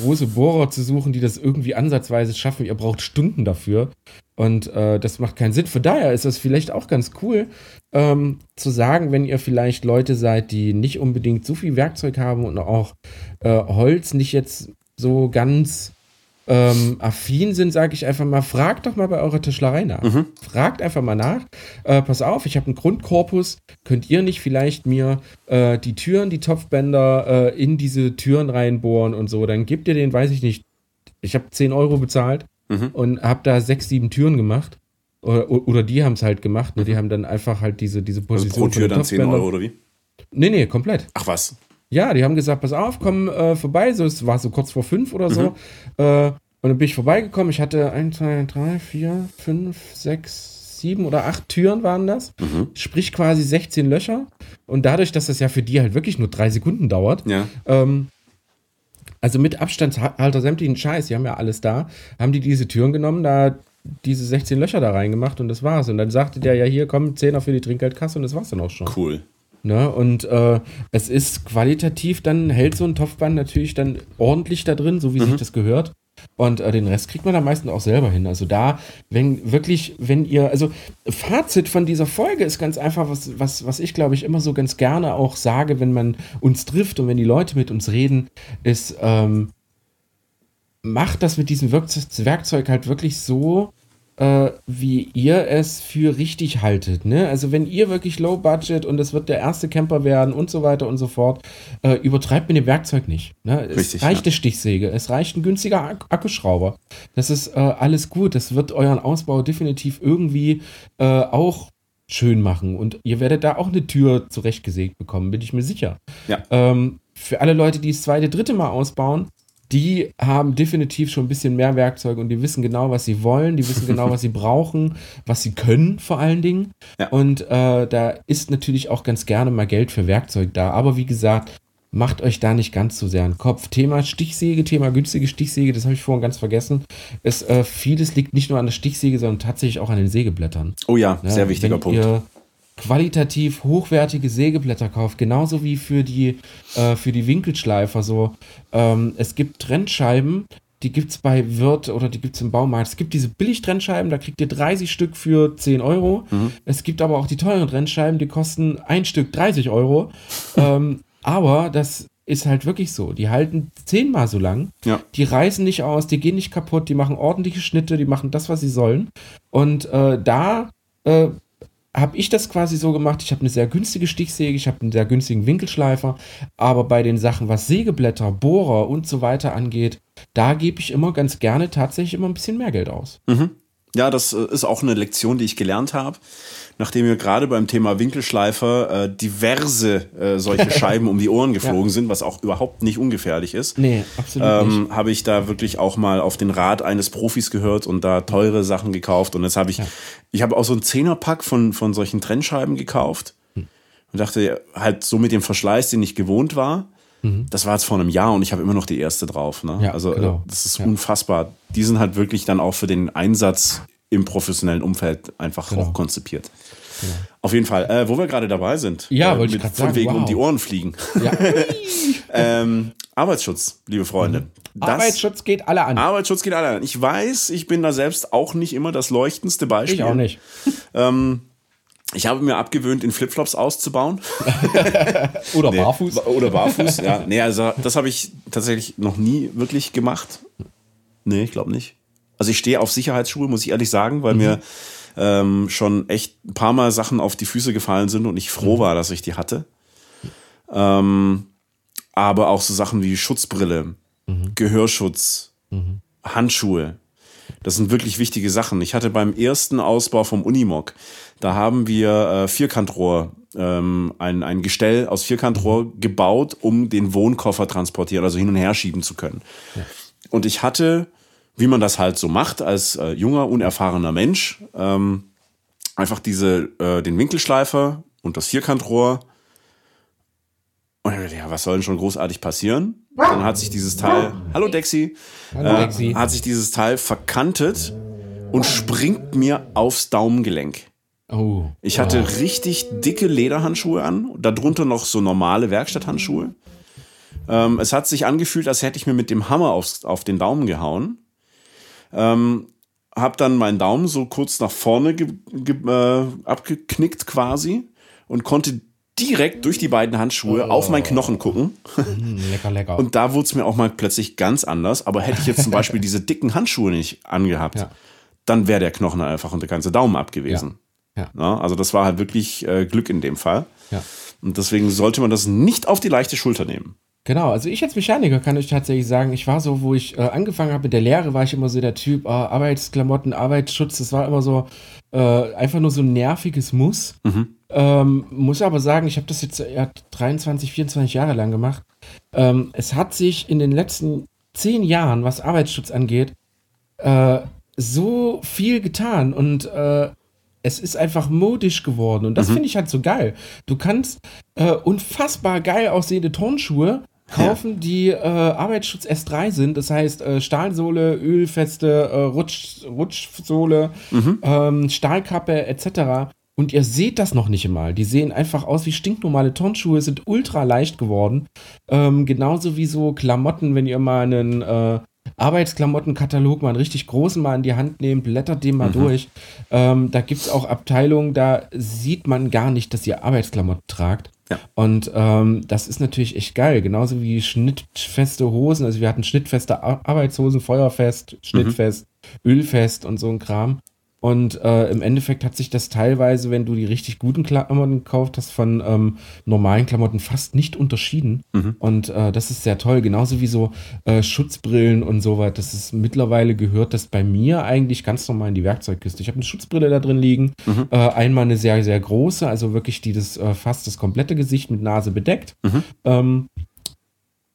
große Bohrer zu suchen, die das irgendwie ansatzweise schaffen. Ihr braucht Stunden dafür. Und äh, das macht keinen Sinn. Von daher ist das vielleicht auch ganz cool ähm, zu sagen, wenn ihr vielleicht Leute seid, die nicht unbedingt so viel Werkzeug haben und auch äh, Holz nicht jetzt so ganz ähm, affin sind, sage ich einfach mal, fragt doch mal bei eurer Tischlerei nach. Mhm. Fragt einfach mal nach. Äh, pass auf, ich habe einen Grundkorpus. Könnt ihr nicht vielleicht mir äh, die Türen, die Topfbänder äh, in diese Türen reinbohren und so? Dann gebt ihr den, weiß ich nicht, ich habe 10 Euro bezahlt mhm. und habe da sechs, sieben Türen gemacht. Oder, oder die haben es halt gemacht. Ne? Die mhm. haben dann einfach halt diese, diese Position. Also pro Tür dann 10 Euro oder wie? Nee, nee, komplett. Ach was. Ja, die haben gesagt, pass auf, komm äh, vorbei. So, es war so kurz vor fünf oder so. Mhm. Äh, und dann bin ich vorbeigekommen. Ich hatte ein, zwei, drei, vier, fünf, sechs, sieben oder acht Türen waren das. Mhm. Sprich quasi 16 Löcher. Und dadurch, dass das ja für die halt wirklich nur drei Sekunden dauert, ja. ähm, also mit Abstandshalter sämtlichen Scheiß, die haben ja alles da, haben die diese Türen genommen, da diese 16 Löcher da reingemacht und das war's. Und dann sagte der ja hier, komm, Zehner für die Trinkgeldkasse und das war's dann auch schon. Cool. Ne? Und äh, es ist qualitativ, dann hält so ein Topfband natürlich dann ordentlich da drin, so wie mhm. sich das gehört. Und äh, den Rest kriegt man am meisten auch selber hin. Also da, wenn wirklich, wenn ihr, also Fazit von dieser Folge ist ganz einfach, was, was, was ich glaube ich immer so ganz gerne auch sage, wenn man uns trifft und wenn die Leute mit uns reden, ist, ähm, macht das mit diesem Werkzeug halt wirklich so, äh, wie ihr es für richtig haltet. Ne? Also wenn ihr wirklich Low Budget und es wird der erste Camper werden und so weiter und so fort, äh, übertreibt mit dem Werkzeug nicht. Ne? Es Richtig, reicht ja. eine Stichsäge, es reicht ein günstiger Ak Akkuschrauber. Das ist äh, alles gut. Das wird euren Ausbau definitiv irgendwie äh, auch schön machen. Und ihr werdet da auch eine Tür zurechtgesägt bekommen, bin ich mir sicher. Ja. Ähm, für alle Leute, die das zweite, dritte Mal ausbauen, die haben definitiv schon ein bisschen mehr Werkzeug und die wissen genau, was sie wollen, die wissen genau, was sie brauchen, was sie können vor allen Dingen. Ja. Und äh, da ist natürlich auch ganz gerne mal Geld für Werkzeug da. Aber wie gesagt, macht euch da nicht ganz so sehr einen Kopf. Thema Stichsäge, Thema günstige Stichsäge, das habe ich vorhin ganz vergessen. Es, äh, vieles liegt nicht nur an der Stichsäge, sondern tatsächlich auch an den Sägeblättern. Oh ja, Ja, sehr wichtiger Punkt. Ihr qualitativ hochwertige Sägeblätter kauft, genauso wie für die, äh, für die Winkelschleifer. So, ähm, es gibt Trennscheiben, die gibt es bei Wirt oder die gibt es im Baumarkt. Es gibt diese Billig-Trennscheiben, da kriegt ihr 30 Stück für 10 Euro. Mhm. Es gibt aber auch die teuren Trennscheiben, die kosten ein Stück 30 Euro. ähm, aber das ist halt wirklich so. Die halten zehnmal so lang. Ja. Die reißen nicht aus, die gehen nicht kaputt, die machen ordentliche Schnitte, die machen das, was sie sollen. Und äh, da äh, habe ich das quasi so gemacht. Ich habe eine sehr günstige Stichsäge, ich habe einen sehr günstigen Winkelschleifer, aber bei den Sachen, was Sägeblätter, Bohrer und so weiter angeht, da gebe ich immer ganz gerne tatsächlich immer ein bisschen mehr Geld aus. Ja, das äh, ist auch eine Lektion, die ich gelernt habe. Nachdem mir gerade beim Thema Winkelschleifer äh, diverse äh, solche Scheiben um die Ohren geflogen sind, was auch überhaupt nicht ungefährlich ist, Nee, absolut nicht. ähm, habe ich da wirklich auch mal auf den Rat eines Profis gehört und da teure Sachen gekauft. Und jetzt habe ich, ich habe auch so einen Zehnerpack von, von solchen Trennscheiben gekauft Hm. und dachte halt so mit dem Verschleiß, den ich gewohnt war. Das war jetzt vor einem Jahr und ich habe immer noch die erste drauf. Ne? Mhm. Ja, also genau. äh, das ist Ja. unfassbar. Die sind halt wirklich dann auch für den Einsatz im professionellen Umfeld einfach Genau. auch konzipiert. Auf jeden Fall, äh, wo wir gerade dabei sind. Ja, äh, wollte ich mit- grad Von sagen, wegen um wow. die Ohren fliegen. Ja. ähm, Arbeitsschutz, liebe Freunde. Das- Arbeitsschutz geht alle an. Arbeitsschutz geht alle an. Ich weiß, ich bin da selbst auch nicht immer das leuchtendste Beispiel. ich auch nicht. Ich habe mir abgewöhnt, in Flipflops auszubauen. Oder Nee, barfuß. ba- Oder barfuß, ja. Nee, also das habe ich tatsächlich noch nie wirklich gemacht. Nee, ich glaube nicht. Also ich stehe auf Sicherheitsschuhe, muss ich ehrlich sagen, weil mir ähm, schon echt ein paar Mal Sachen auf die Füße gefallen sind und ich froh war, dass ich die hatte. Ähm, aber auch so Sachen wie Schutzbrille, Gehörschutz, Handschuhe. Das sind wirklich wichtige Sachen. Ich hatte beim ersten Ausbau vom Unimog, da haben wir äh, Vierkantrohr, ähm, ein, ein Gestell aus Vierkantrohr gebaut, um den Wohnkoffer transportieren, also hin und her schieben zu können. Und ich hatte, wie man das halt so macht als äh, junger, unerfahrener Mensch, ähm, einfach diese, äh, den Winkelschleifer und das Vierkantrohr. Und ich dachte, ja, was soll denn schon großartig passieren? Dann hat sich dieses Teil, hallo Dexi, Hallo, äh, hat sich dieses Teil verkantet und springt mir aufs Daumengelenk. Oh. Ich hatte richtig dicke Lederhandschuhe an, darunter noch so normale Werkstatthandschuhe. Ähm, es hat sich angefühlt, als hätte ich mir mit dem Hammer aufs, auf den Daumen gehauen. Ähm, hab dann meinen Daumen so kurz nach vorne ge, ge, äh, abgeknickt quasi und konnte direkt durch die beiden Handschuhe auf meinen Knochen gucken. Mm, lecker, lecker. Und da wurde es mir auch mal plötzlich ganz anders. Aber hätte ich jetzt zum Beispiel diese dicken Handschuhe nicht angehabt, Ja. dann wäre der Knochen einfach und der ganze Daumen ab gewesen. Ja. Ja. Also das war halt wirklich äh, Glück in dem Fall. Und deswegen sollte man das nicht auf die leichte Schulter nehmen. Genau, also ich als Mechaniker kann euch tatsächlich sagen, ich war so, wo ich äh, angefangen habe mit der Lehre, war ich immer so der Typ, äh, Arbeitsklamotten, Arbeitsschutz, das war immer so äh, einfach nur so ein nerviges Muss. Ähm, muss aber sagen, ich habe das jetzt ja, 23, 24 Jahre lang gemacht. Ähm, es hat sich in den letzten zehn Jahren, was Arbeitsschutz angeht, äh, so viel getan und äh, es ist einfach modisch geworden und das finde ich halt so geil. Du kannst äh, unfassbar geil aussehende Turnschuhe kaufen, die äh, Arbeitsschutz S3 sind. Das heißt äh, Stahlsohle, ölfeste äh, Rutsch, Rutschsohle, ähm, Stahlkappe etc. Und ihr seht das noch nicht einmal. Die sehen einfach aus wie stinknormale Turnschuhe, sind ultra leicht geworden. Ähm, genauso wie so Klamotten, wenn ihr mal einen äh, Arbeitsklamottenkatalog mal einen richtig großen mal in die Hand nehmt, blättert den mal durch. Ähm, da gibt es auch Abteilungen, da sieht man gar nicht, dass ihr Arbeitsklamotten tragt. Ja. Und ähm, das ist natürlich echt geil. Genauso wie schnittfeste Hosen. Also wir hatten schnittfeste Ar Arbeitshosen, feuerfest, schnittfest, ölfest und so ein Kram. Und äh, im Endeffekt hat sich das teilweise, wenn du die richtig guten Klamotten gekauft hast, von ähm, normalen Klamotten fast nicht unterschieden. Mhm. Und äh, das ist sehr toll. Genauso wie so äh, Schutzbrillen und so weiter. Das ist mittlerweile gehört das bei mir eigentlich ganz normal in die Werkzeugkiste. Ich habe eine Schutzbrille da drin liegen. Mhm. Äh, einmal eine sehr, sehr große, also wirklich die das äh, fast das komplette Gesicht mit Nase bedeckt. Mhm. Ähm,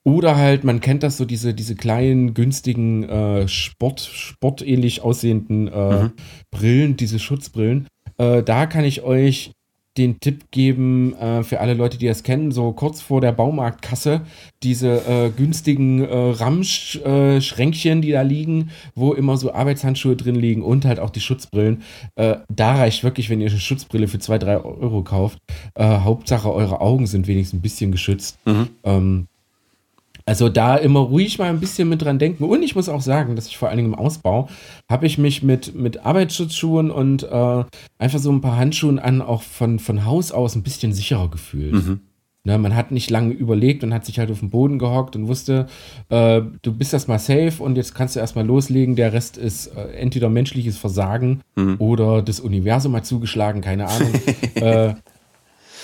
oder halt, man kennt das so, diese, diese kleinen, günstigen, äh, Sport, sportähnlich aussehenden äh, mhm. Brillen, diese Schutzbrillen. Äh, da kann ich euch den Tipp geben, äh, für alle Leute, die das kennen, so kurz vor der Baumarktkasse, diese äh, günstigen äh, Ramschränkchen, die da liegen, wo immer so Arbeitshandschuhe drin liegen und halt auch die Schutzbrillen. Äh, da reicht wirklich, wenn ihr eine Schutzbrille für 2, 3 Euro kauft. Äh, Hauptsache, eure Augen sind wenigstens ein bisschen geschützt. Mhm. Ähm, also da immer ruhig mal ein bisschen mit dran denken. Und ich muss auch sagen, dass ich vor allen Dingen im Ausbau habe ich mich mit, mit Arbeitsschutzschuhen und äh, einfach so ein paar Handschuhen an auch von, von Haus aus ein bisschen sicherer gefühlt. Mhm. Ne, man hat nicht lange überlegt und hat sich halt auf den Boden gehockt und wusste, äh, du bist erstmal safe und jetzt kannst du erstmal loslegen. Der Rest ist äh, entweder menschliches Versagen mhm. oder das Universum hat zugeschlagen, keine Ahnung. äh,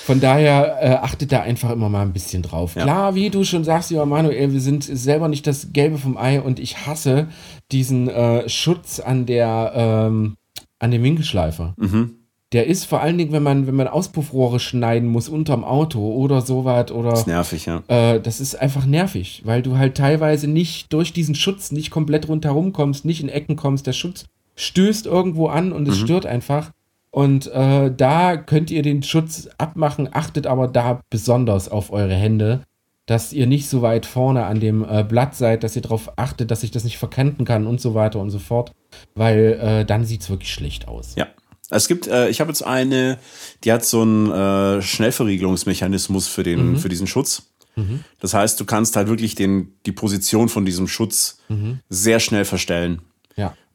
von daher äh, achtet da einfach immer mal ein bisschen drauf. Ja. Klar, wie du schon sagst, lieber Manuel, wir sind selber nicht das Gelbe vom Ei und ich hasse diesen äh, Schutz an der ähm, an dem Winkelschleifer. Mhm. Der ist vor allen Dingen, wenn man, wenn man Auspuffrohre schneiden muss unterm Auto oder sowas oder. Das ist nervig, ja. Äh, das ist einfach nervig, weil du halt teilweise nicht durch diesen Schutz nicht komplett rundherum kommst, nicht in Ecken kommst. Der Schutz stößt irgendwo an und es mhm. stört einfach. Und äh, da könnt ihr den Schutz abmachen, achtet aber da besonders auf eure Hände, dass ihr nicht so weit vorne an dem äh, Blatt seid, dass ihr darauf achtet, dass ich das nicht verkanten kann und so weiter und so fort, weil äh, dann sieht es wirklich schlecht aus. Ja. Es gibt, äh, ich habe jetzt eine, die hat so einen äh, Schnellverriegelungsmechanismus für den, mhm. für diesen Schutz. Mhm. Das heißt, du kannst halt wirklich den, die Position von diesem Schutz mhm. sehr schnell verstellen.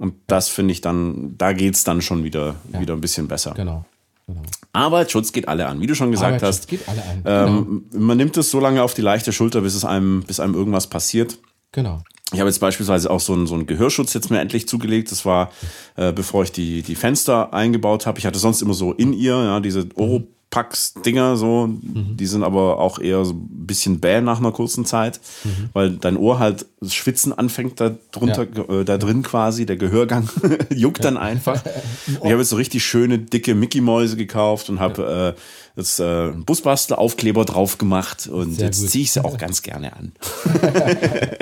Und das finde ich dann, da geht es dann schon wieder, ja. wieder ein bisschen besser. Genau. Genau. Arbeitsschutz geht alle an, wie du schon gesagt hast. Geht alle an. Ähm, genau. Man nimmt es so lange auf die leichte Schulter, bis es einem, bis einem irgendwas passiert. Genau. Ich habe jetzt beispielsweise auch so einen, so einen Gehörschutz jetzt mir endlich zugelegt. Das war, äh, bevor ich die, die Fenster eingebaut habe. Ich hatte sonst immer so in ihr, ja, diese Oro Packs-Dinger so, mhm. die sind aber auch eher so ein bisschen bäh nach einer kurzen Zeit, mhm. weil dein Ohr halt schwitzen anfängt da drunter, ja. äh, da drin quasi, der Gehörgang juckt dann einfach. ich habe jetzt so richtig schöne, dicke Mickey-Mäuse gekauft und habe ja. äh, jetzt äh, Busbastel-Aufkleber drauf gemacht und Sehr jetzt ziehe ich sie auch ganz gerne an.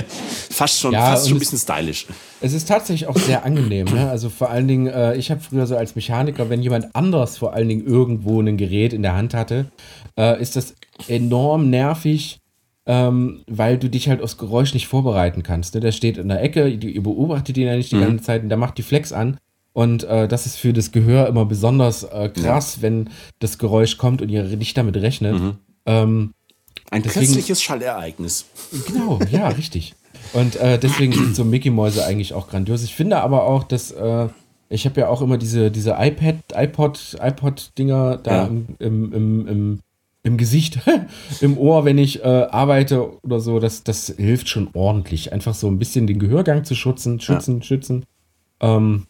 fast schon, ja, fast schon ein bisschen stylisch. Es ist tatsächlich auch sehr angenehm. Ne? Also vor allen Dingen, äh, ich habe früher so als Mechaniker, wenn jemand anders vor allen Dingen irgendwo ein Gerät in der Hand hatte, äh, ist das enorm nervig, ähm, weil du dich halt aufs Geräusch nicht vorbereiten kannst. Ne? Der steht in der Ecke, ihr beobachtet ihn ja nicht die mhm. ganze Zeit und der macht die Flex an und äh, das ist für das Gehör immer besonders äh, krass, ja. wenn das Geräusch kommt und ihr nicht damit rechnet. Mhm. Ähm, Ein deswegen, plötzliches Schallereignis. Genau, ja, richtig. Und äh, deswegen sind so Mickey-Mäuse eigentlich auch grandios. Ich finde aber auch, dass äh, ich habe ja auch immer diese, diese iPad, iPod, iPod-Dinger da ja. im, im, im, im, im Gesicht, im Ohr, wenn ich äh, arbeite oder so. Das, das hilft schon ordentlich. Einfach so ein bisschen den Gehörgang zu schützen, schützen, ja. schützen. Ähm,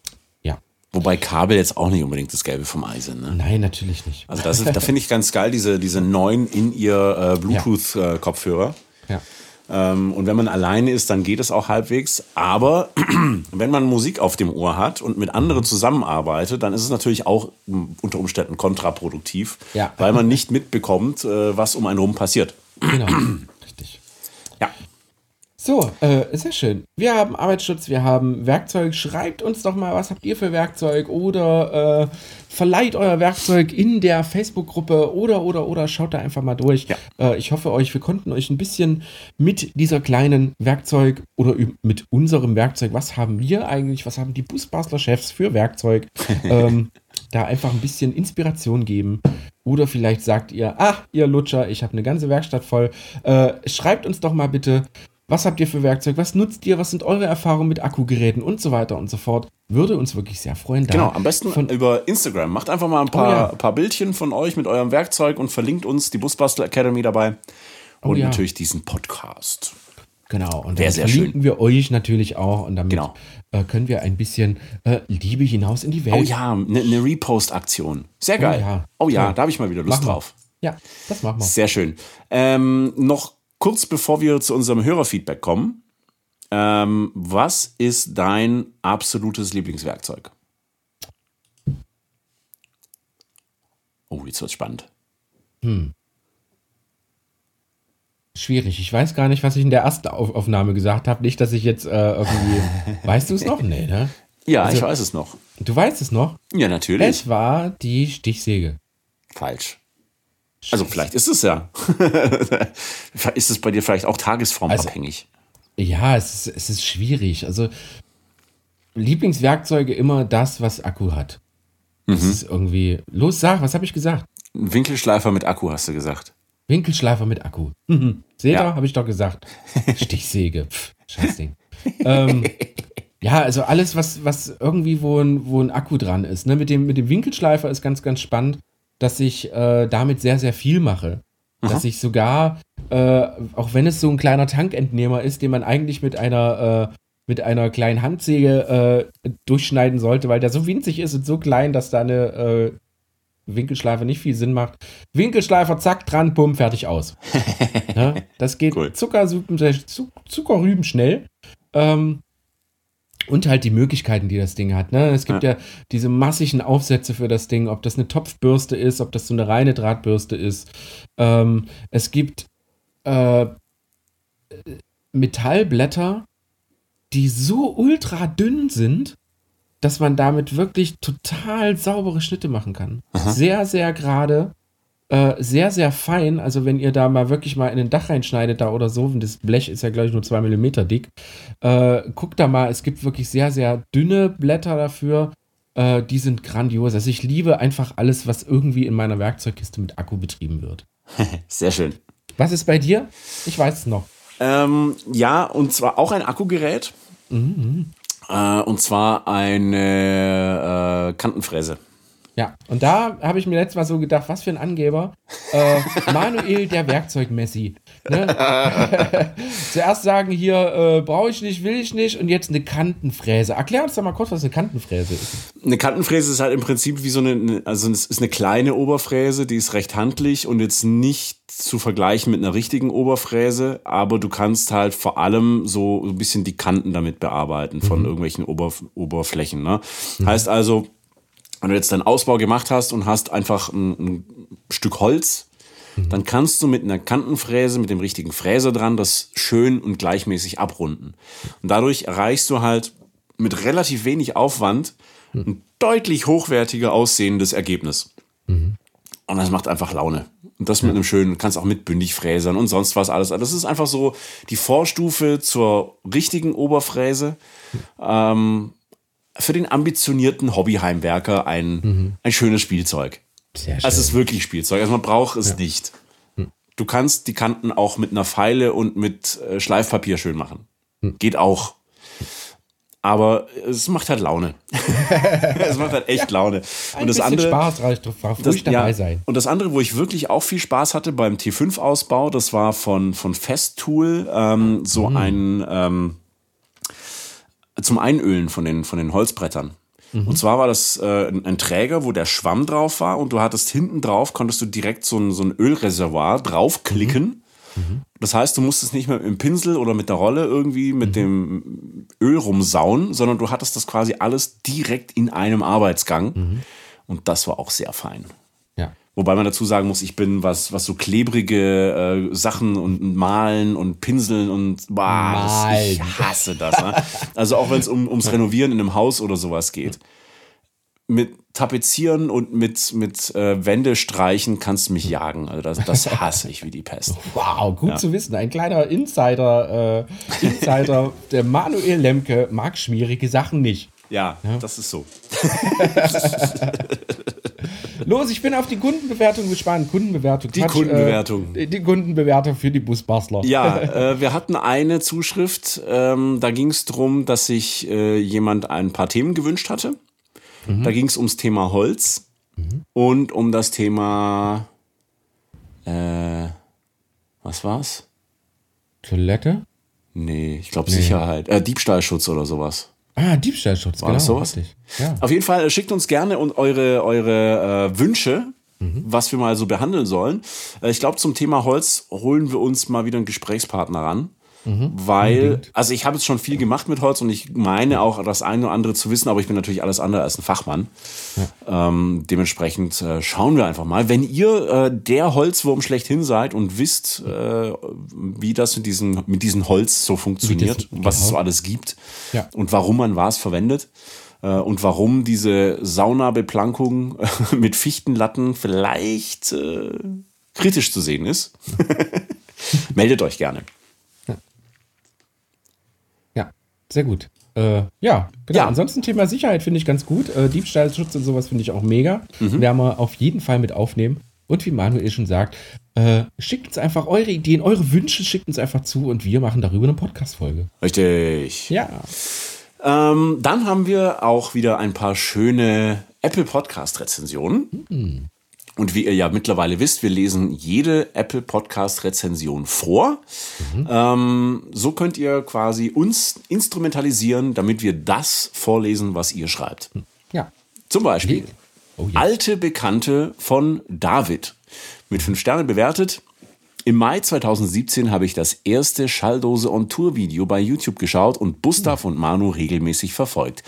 Wobei Kabel jetzt auch nicht unbedingt das Gelbe vom Ei sind. Ne? Nein, natürlich nicht. Also das ist, da finde ich ganz geil, diese, diese neuen in ihr äh, Bluetooth-Kopfhörer. Ja. Ähm, und wenn man alleine ist, dann geht es auch halbwegs. Aber wenn man Musik auf dem Ohr hat und mit anderen zusammenarbeitet, dann ist es natürlich auch unter Umständen kontraproduktiv, ja. weil man nicht mitbekommt, äh, was um einen rum passiert. Genau. So, äh, sehr schön. Wir haben Arbeitsschutz, wir haben Werkzeug. Schreibt uns doch mal, was habt ihr für Werkzeug oder äh, verleiht euer Werkzeug in der Facebook-Gruppe oder, oder, oder schaut da einfach mal durch. Ja. Äh, ich hoffe euch, wir konnten euch ein bisschen mit dieser kleinen Werkzeug oder mit unserem Werkzeug, was haben wir eigentlich, was haben die Busbastler-Chefs für Werkzeug, ähm, da einfach ein bisschen Inspiration geben. Oder vielleicht sagt ihr, ah, ihr Lutscher, ich habe eine ganze Werkstatt voll. Äh, schreibt uns doch mal bitte, was habt ihr für Werkzeug? Was nutzt ihr? Was sind eure Erfahrungen mit Akkugeräten und so weiter und so fort? Würde uns wirklich sehr freuen. Genau, am besten von, über Instagram. Macht einfach mal ein paar, oh ja. paar Bildchen von euch mit eurem Werkzeug und verlinkt uns die Busbastel Academy dabei. Oh und oh ja. natürlich diesen Podcast. Genau, und Wär dann sehr verlinken wir euch natürlich auch und damit Genau. äh, können wir ein bisschen äh, Liebe hinaus in die Welt. Oh ja, eine ne Repost-Aktion. Sehr geil. ja. Oh ja, da habe ich mal wieder Lust Machen wir. drauf. Ja, das machen wir. Sehr schön. Ähm, noch kurz bevor wir zu unserem Hörerfeedback kommen. Ähm, was ist dein absolutes Lieblingswerkzeug? Oh, jetzt wird's spannend. Schwierig. Ich weiß gar nicht, was ich in der ersten Auf Aufnahme gesagt habe. Nicht, dass ich jetzt äh, irgendwie. weißt du es noch? Nee, ne? Ja, Also- ich weiß es noch. Du weißt es noch? Ja, natürlich. Es war die Stichsäge. Falsch. Also vielleicht ist es ja. ist es bei dir vielleicht auch tagesformabhängig? Ja, es ist, es ist schwierig. Also Lieblingswerkzeuge immer das, was Akku hat. Das ist irgendwie. Los, sag, was habe ich gesagt? Winkelschleifer mit Akku, hast du gesagt. Winkelschleifer mit Akku. Mhm. Seht Ja. ihr, habe ich doch gesagt. Stichsäge. Pff, Scheißding. ähm, ja, also alles, was, was irgendwie, wo ein, wo ein Akku dran ist. Ne? Mit, dem, mit dem Winkelschleifer ist ganz, ganz spannend, dass ich äh, damit sehr, sehr viel mache. Dass ich sogar, äh, auch wenn es so ein kleiner Tankentnehmer ist, den man eigentlich mit einer, äh, mit einer kleinen Handsäge äh, durchschneiden sollte, weil der so winzig ist und so klein, dass da eine äh, Winkelschleifer nicht viel Sinn macht. Winkelschleifer, zack, dran, bumm, fertig aus. ne? Das geht Cool. zuckersupen, Zuck- zuckerrüben schnell. Ähm, und halt die Möglichkeiten, die das Ding hat. Ne? Es gibt ja. diese massigen Aufsätze für das Ding, ob das eine Topfbürste ist, ob das so eine reine Drahtbürste ist. Ähm, es gibt äh, Metallblätter, die so ultra dünn sind, dass man damit wirklich total saubere Schnitte machen kann. Sehr, sehr gerade, äh, sehr, sehr fein. Also wenn ihr da mal wirklich mal in den Dach reinschneidet da oder so, und das Blech ist ja glaube ich nur zwei Millimeter dick, äh, guckt da mal, es gibt wirklich sehr, sehr dünne Blätter dafür. Äh, die sind grandios. Also ich liebe einfach alles, was irgendwie in meiner Werkzeugkiste mit Akku betrieben wird. Sehr schön. Was ist bei dir? Ich weiß es noch. Ähm, ja, und zwar auch ein Akkugerät. Äh, und zwar eine äh, Kantenfräse. Ja, und da habe ich mir letztes Mal so gedacht, was für ein Angeber. Äh, Manuel, der Werkzeugmessi. Ne? Zuerst sagen hier, äh, brauche ich nicht, will ich nicht und jetzt eine Kantenfräse. Erklär uns doch mal kurz, was eine Kantenfräse ist. Eine Kantenfräse ist halt im Prinzip wie so eine, also es ist eine kleine Oberfräse, die ist recht handlich und jetzt nicht zu vergleichen mit einer richtigen Oberfräse, aber du kannst halt vor allem so ein bisschen die Kanten damit bearbeiten von irgendwelchen Oberf Oberflächen. Ne? Heißt also, wenn du jetzt deinen Ausbau gemacht hast und hast einfach ein, ein Stück Holz, dann kannst du mit einer Kantenfräse, mit dem richtigen Fräser dran, das schön und gleichmäßig abrunden. Und dadurch erreichst du halt mit relativ wenig Aufwand ein deutlich hochwertiger aussehendes Ergebnis. Und das macht einfach Laune. Und das mit einem schönen, kannst auch mit bündig fräsern und sonst was alles. Das ist einfach so die Vorstufe zur richtigen Oberfräse. Ähm, für den ambitionierten Hobbyheimwerker ein, ein schönes Spielzeug. Sehr schön. Also es ist wirklich Spielzeug. Also man braucht es nicht. Du kannst die Kanten auch mit einer Feile und mit äh, Schleifpapier schön machen. Geht auch. Aber es macht halt Laune. es macht halt echt Laune. ein bisschen Spaß, darf darf das, dabei ja, sein. Und das andere, wo ich wirklich auch viel Spaß hatte beim T5-Ausbau, das war von, von Festool ähm, so Mhm. ein ähm, zum Einölen von den, von den Holzbrettern. Mhm. Und zwar war das äh, ein, Träger, wo der Schwamm drauf war und du hattest hinten drauf, konntest du direkt so ein, so ein Ölreservoir draufklicken. Mhm. Das heißt, du musstest nicht mehr mit dem Pinsel oder mit der Rolle irgendwie mit Mhm. dem Öl rumsauen, sondern du hattest das quasi alles direkt in einem Arbeitsgang. Mhm. Und das war auch sehr fein. Ja. Wobei man dazu sagen muss, ich bin, was, was so klebrige äh, Sachen und Malen und Pinseln und boah, das, ich hasse das. Ne? Also auch wenn es um, ums Renovieren in einem Haus oder sowas geht. Mit Tapezieren und mit, mit äh, Wände streichen kannst du mich jagen. Also das, das hasse ich wie die Pest. Wow, gut zu wissen. Ein kleiner Insider, äh, Insider, der Manuel Lemke mag schwierige Sachen nicht. Ja, das ist so. Los, ich bin auf die Kundenbewertung gespannt. Kundenbewertung. Die Kundenbewertung. Äh, die Kundenbewertung für die Busbastler. Ja, äh, wir hatten eine Zuschrift, ähm, da ging es darum, dass sich äh, jemand ein paar Themen gewünscht hatte. Da ging es ums Thema Holz und um das Thema, äh, was war's? Toilette? Nee, ich glaube Sicherheit. Äh, Diebstahlschutz oder sowas. Ah, Diebstahlschutz, War das sowas? Ja. Auf jeden Fall äh, schickt uns gerne und eure, eure äh, Wünsche, was wir mal so behandeln sollen. Äh, ich glaube, zum Thema Holz holen wir uns mal wieder einen Gesprächspartner ran. Weil, also ich habe jetzt schon viel gemacht mit Holz und ich meine auch das eine oder andere zu wissen, aber ich bin natürlich alles andere als ein Fachmann. Ähm, dementsprechend äh, schauen wir einfach mal. Wenn ihr äh, der Holzwurm schlechthin seid und wisst, äh, wie das mit diesem, mit diesem Holz so funktioniert, das- was es so genau. alles gibt Ja. und warum man was verwendet äh, und warum diese Saunabeplankung mit Fichtenlatten vielleicht äh, kritisch zu sehen ist, meldet euch gerne. Ja, sehr gut. Äh, ja, genau. Ja. Ansonsten Thema Sicherheit finde ich ganz gut. Äh, Diebstahlschutz und sowas finde ich auch mega. Mhm. Werden wir auf jeden Fall mit aufnehmen. Und wie Manuel schon sagt, äh, schickt uns einfach eure Ideen, eure Wünsche, schickt uns einfach zu und wir machen darüber eine Podcast-Folge. Richtig. Ja. Ähm, dann haben wir auch wieder ein paar schöne Apple Podcast Rezensionen. Und wie ihr ja mittlerweile wisst, wir lesen jede Apple Podcast Rezension vor. Ähm, so könnt ihr quasi uns instrumentalisieren, damit wir das vorlesen, was ihr schreibt. Ja. Zum Beispiel Oh, ja. Alte Bekannte von David mit fünf Sternen bewertet. Im Mai 2017 habe ich das erste Schalldose on Tour Video bei YouTube geschaut und Gustav und Manu regelmäßig verfolgt.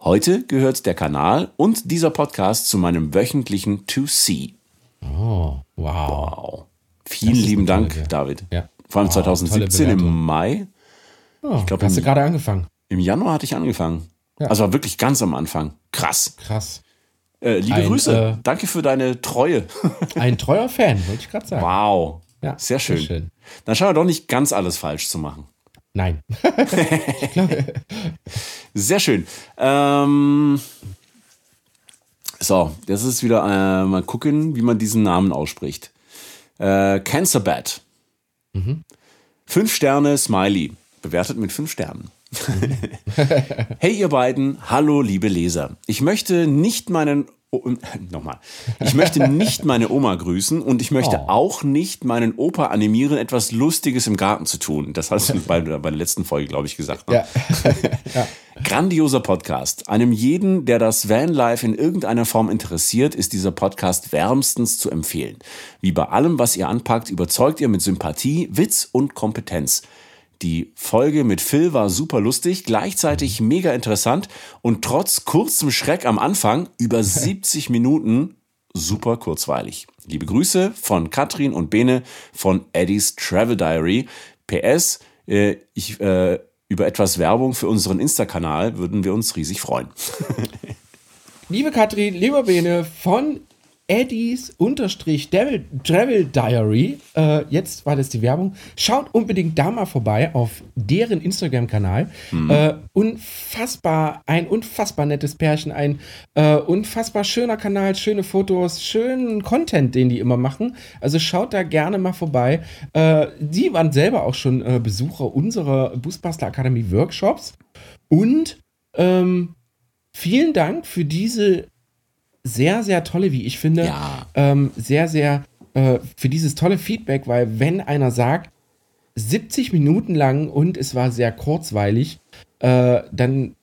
Heute gehört der Kanal und dieser Podcast zu meinem wöchentlichen To See. Oh, wow. Wow. Vielen lieben Dank, Bewertung. David. Ja. Vor allem Wow, tolle 2017 im. Mai. Oh, glaub, hast du gerade angefangen? Im Januar hatte ich angefangen. Ja. Also war wirklich ganz am Anfang. Krass. Krass. Äh, liebe Ein, Grüße. äh, Danke für deine Treue. Ein treuer Fan, wollte ich gerade sagen. Wow. Ja, sehr schön. sehr schön. Dann scheinen wir doch nicht ganz alles falsch zu machen. Nein. Sehr schön. Ähm, so, das ist wieder äh, mal gucken, wie man diesen Namen ausspricht. Äh, Cancer Bat. Fünf Sterne, Smiley. Bewertet mit fünf Sternen. hey ihr beiden, hallo liebe Leser. Ich möchte nicht meinen O- nochmal. Ich möchte nicht meine Oma grüßen und ich möchte Oh. auch nicht meinen Opa animieren, etwas Lustiges im Garten zu tun. Das hast du bei, bei der letzten Folge, glaube ich, gesagt. Ne? Ja. Grandioser Podcast. Einem jeden, der das Vanlife in irgendeiner Form interessiert, ist dieser Podcast wärmstens zu empfehlen. Wie bei allem, was ihr anpackt, überzeugt ihr mit Sympathie, Witz und Kompetenz. Die Folge mit Phil war super lustig, gleichzeitig mega interessant und trotz kurzem Schreck am Anfang über 70 Minuten super kurzweilig. Liebe Grüße von Katrin und Bene von Eddies Travel Diary. PS, äh, ich, äh, über etwas Werbung für unseren Insta-Kanal würden wir uns riesig freuen. Liebe Katrin, lieber Bene von Eddies unterstrich Devil, Travel Diary. Äh, jetzt war das die Werbung. Schaut unbedingt da mal vorbei auf deren Instagram-Kanal. Äh, unfassbar, ein unfassbar nettes Pärchen, ein äh, unfassbar schöner Kanal, schöne Fotos, schönen Content, den die immer machen. Also schaut da gerne mal vorbei. Äh, die waren selber auch schon äh, Besucher unserer Busbastler Akademie Workshops. Und ähm, vielen Dank für diese sehr, sehr tolle, wie ich finde, Ja. ähm, sehr, sehr äh, für dieses tolle Feedback, weil wenn einer sagt, 70 Minuten lang und es war sehr kurzweilig, äh, dann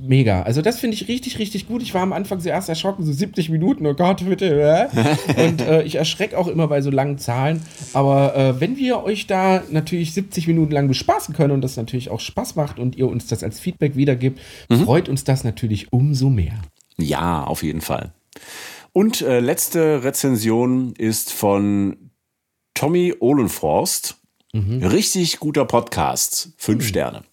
mega. Also das finde ich richtig, richtig gut. Ich war am Anfang zuerst erschrocken, so 70 Minuten, oh Gott, bitte. Äh? Und äh, ich erschrecke auch immer bei so langen Zahlen. Aber äh, wenn wir euch da natürlich 70 Minuten lang bespaßen können und das natürlich auch Spaß macht und ihr uns das als Feedback wiedergibt, freut uns das natürlich umso mehr. Ja, auf jeden Fall. Und äh, letzte Rezension ist von Tommy Ohlenforst. Richtig guter Podcast. Fünf Sterne.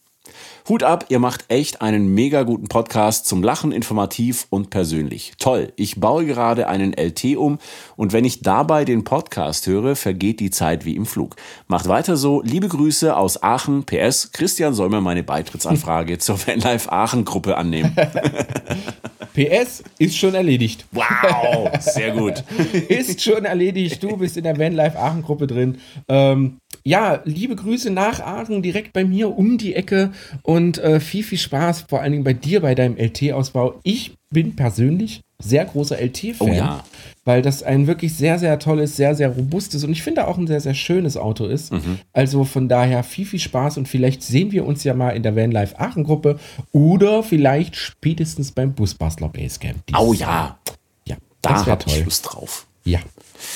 Hut ab, ihr macht echt einen mega guten Podcast zum Lachen, informativ und persönlich. Toll. Ich baue gerade einen LT um und wenn ich dabei den Podcast höre, vergeht die Zeit wie im Flug. Macht weiter so. Liebe Grüße aus Aachen. PS. Christian soll mir meine Beitrittsanfrage zur Vanlife Aachen Gruppe annehmen. PS ist schon erledigt. Wow, sehr gut. ist schon erledigt. Du bist in der Vanlife Aachen Gruppe drin. Ähm, ja, liebe Grüße nach Aachen, direkt bei mir um die Ecke und äh, viel, viel Spaß, vor allen Dingen bei dir bei deinem LT-Ausbau. Ich bin persönlich sehr großer LT-Fan. Oh ja. Weil das ein wirklich sehr, sehr tolles, sehr, sehr robustes und ich finde auch ein sehr, sehr schönes Auto ist. Mhm. Also von daher viel, viel Spaß und vielleicht sehen wir uns ja mal in der Vanlife Aachen-Gruppe oder vielleicht spätestens beim Busbastler Basecamp. dieses Oh Jahr. ja, Ja, da das wäre hab ich. Lust drauf. Ja,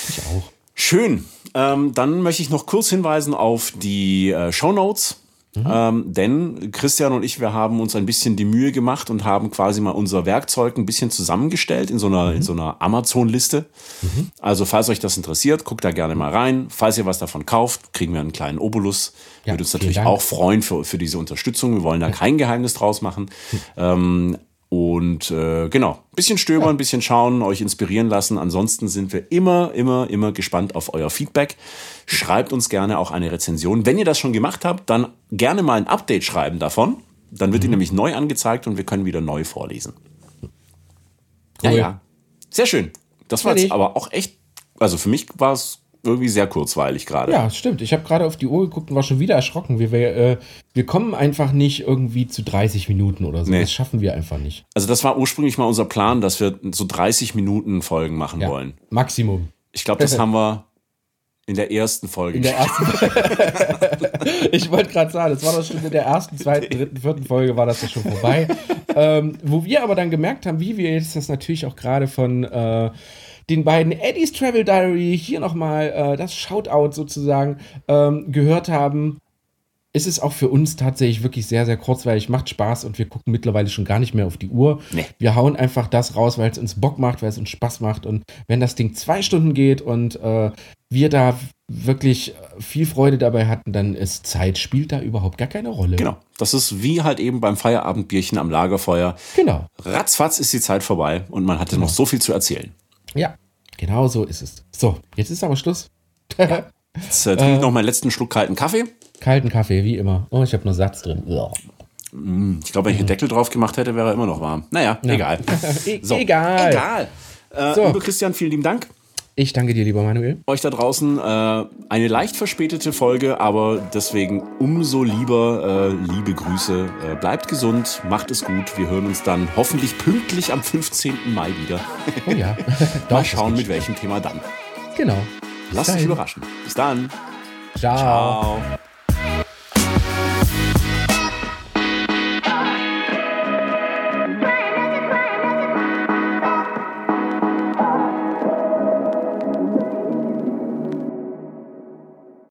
ich auch. Schön. Ähm, dann möchte ich noch kurz hinweisen auf die äh, Show Notes. Ähm, denn Christian und ich, wir haben uns ein bisschen die Mühe gemacht und haben quasi mal unser Werkzeug ein bisschen zusammengestellt in so einer, in so einer Amazon-Liste. Also, falls euch das interessiert, guckt da gerne mal rein. Falls ihr was davon kauft, kriegen wir einen kleinen Obolus. Ja, Würde uns natürlich Dank. auch freuen für, für diese Unterstützung. Wir wollen da kein Geheimnis draus machen. Ähm, und äh, genau, bisschen stöbern, ein bisschen schauen, euch inspirieren lassen. Ansonsten sind wir immer, immer, immer gespannt auf euer Feedback. Schreibt uns gerne auch eine Rezension. Wenn ihr das schon gemacht habt, dann gerne mal ein Update schreiben davon. Dann wird die nämlich neu angezeigt und wir können wieder neu vorlesen. Ja, Cool. ja. Sehr schön. Das war jetzt aber auch echt, also für mich war es irgendwie sehr kurzweilig gerade. Ja, stimmt. Ich habe gerade auf die Uhr geguckt und war schon wieder erschrocken. Wir, wir, äh, wir kommen einfach nicht irgendwie zu 30 Minuten oder so. Nee. Das schaffen wir einfach nicht. Also das war ursprünglich mal unser Plan, dass wir so 30 Minuten Folgen machen Ja. wollen. Maximum. Ich glaube, das haben wir in der ersten Folge In der ersten. ich wollte gerade sagen, das war doch schon in der ersten, zweiten, dritten, vierten Folge war das ja schon vorbei. ähm, wo wir aber dann gemerkt haben, wie wir jetzt das natürlich auch gerade von äh, den beiden Eddies Travel Diary hier nochmal äh, das Shoutout sozusagen ähm, gehört haben. Ist es auch für uns tatsächlich wirklich sehr, sehr kurzweilig, macht Spaß und wir gucken mittlerweile schon gar nicht mehr auf die Uhr. Nee. Wir hauen einfach das raus, weil es uns Bock macht, weil es uns Spaß macht. Und wenn das Ding zwei Stunden geht und äh, wir da wirklich viel Freude dabei hatten, dann ist Zeit, spielt da überhaupt gar keine Rolle. Genau. Das ist wie halt eben beim Feierabendbierchen am Lagerfeuer. Genau. Ratzfatz ist die Zeit vorbei und man hatte noch so viel zu erzählen. Ja, genau so ist es. So, jetzt ist aber Schluss. Jetzt äh, trinke ich noch meinen letzten Schluck kalten Kaffee. Kalten Kaffee, wie immer. Oh, ich habe nur Satz drin. Uah. Ich glaube, wenn ich einen Deckel drauf gemacht hätte, wäre er immer noch warm. Naja, egal. E So, Egal. Egal. Äh, So. Christian, vielen lieben Dank. Ich danke dir, lieber Manuel. Euch da draußen äh, eine leicht verspätete Folge, aber deswegen umso lieber äh, liebe Grüße. Äh, bleibt gesund, macht es gut. Wir hören uns dann hoffentlich pünktlich am 15. Mai wieder. Oh ja. Mal Doch, schauen, das mit welchem Thema dann. Genau. Lasst euch überraschen. Bis dann. Ciao. Ciao.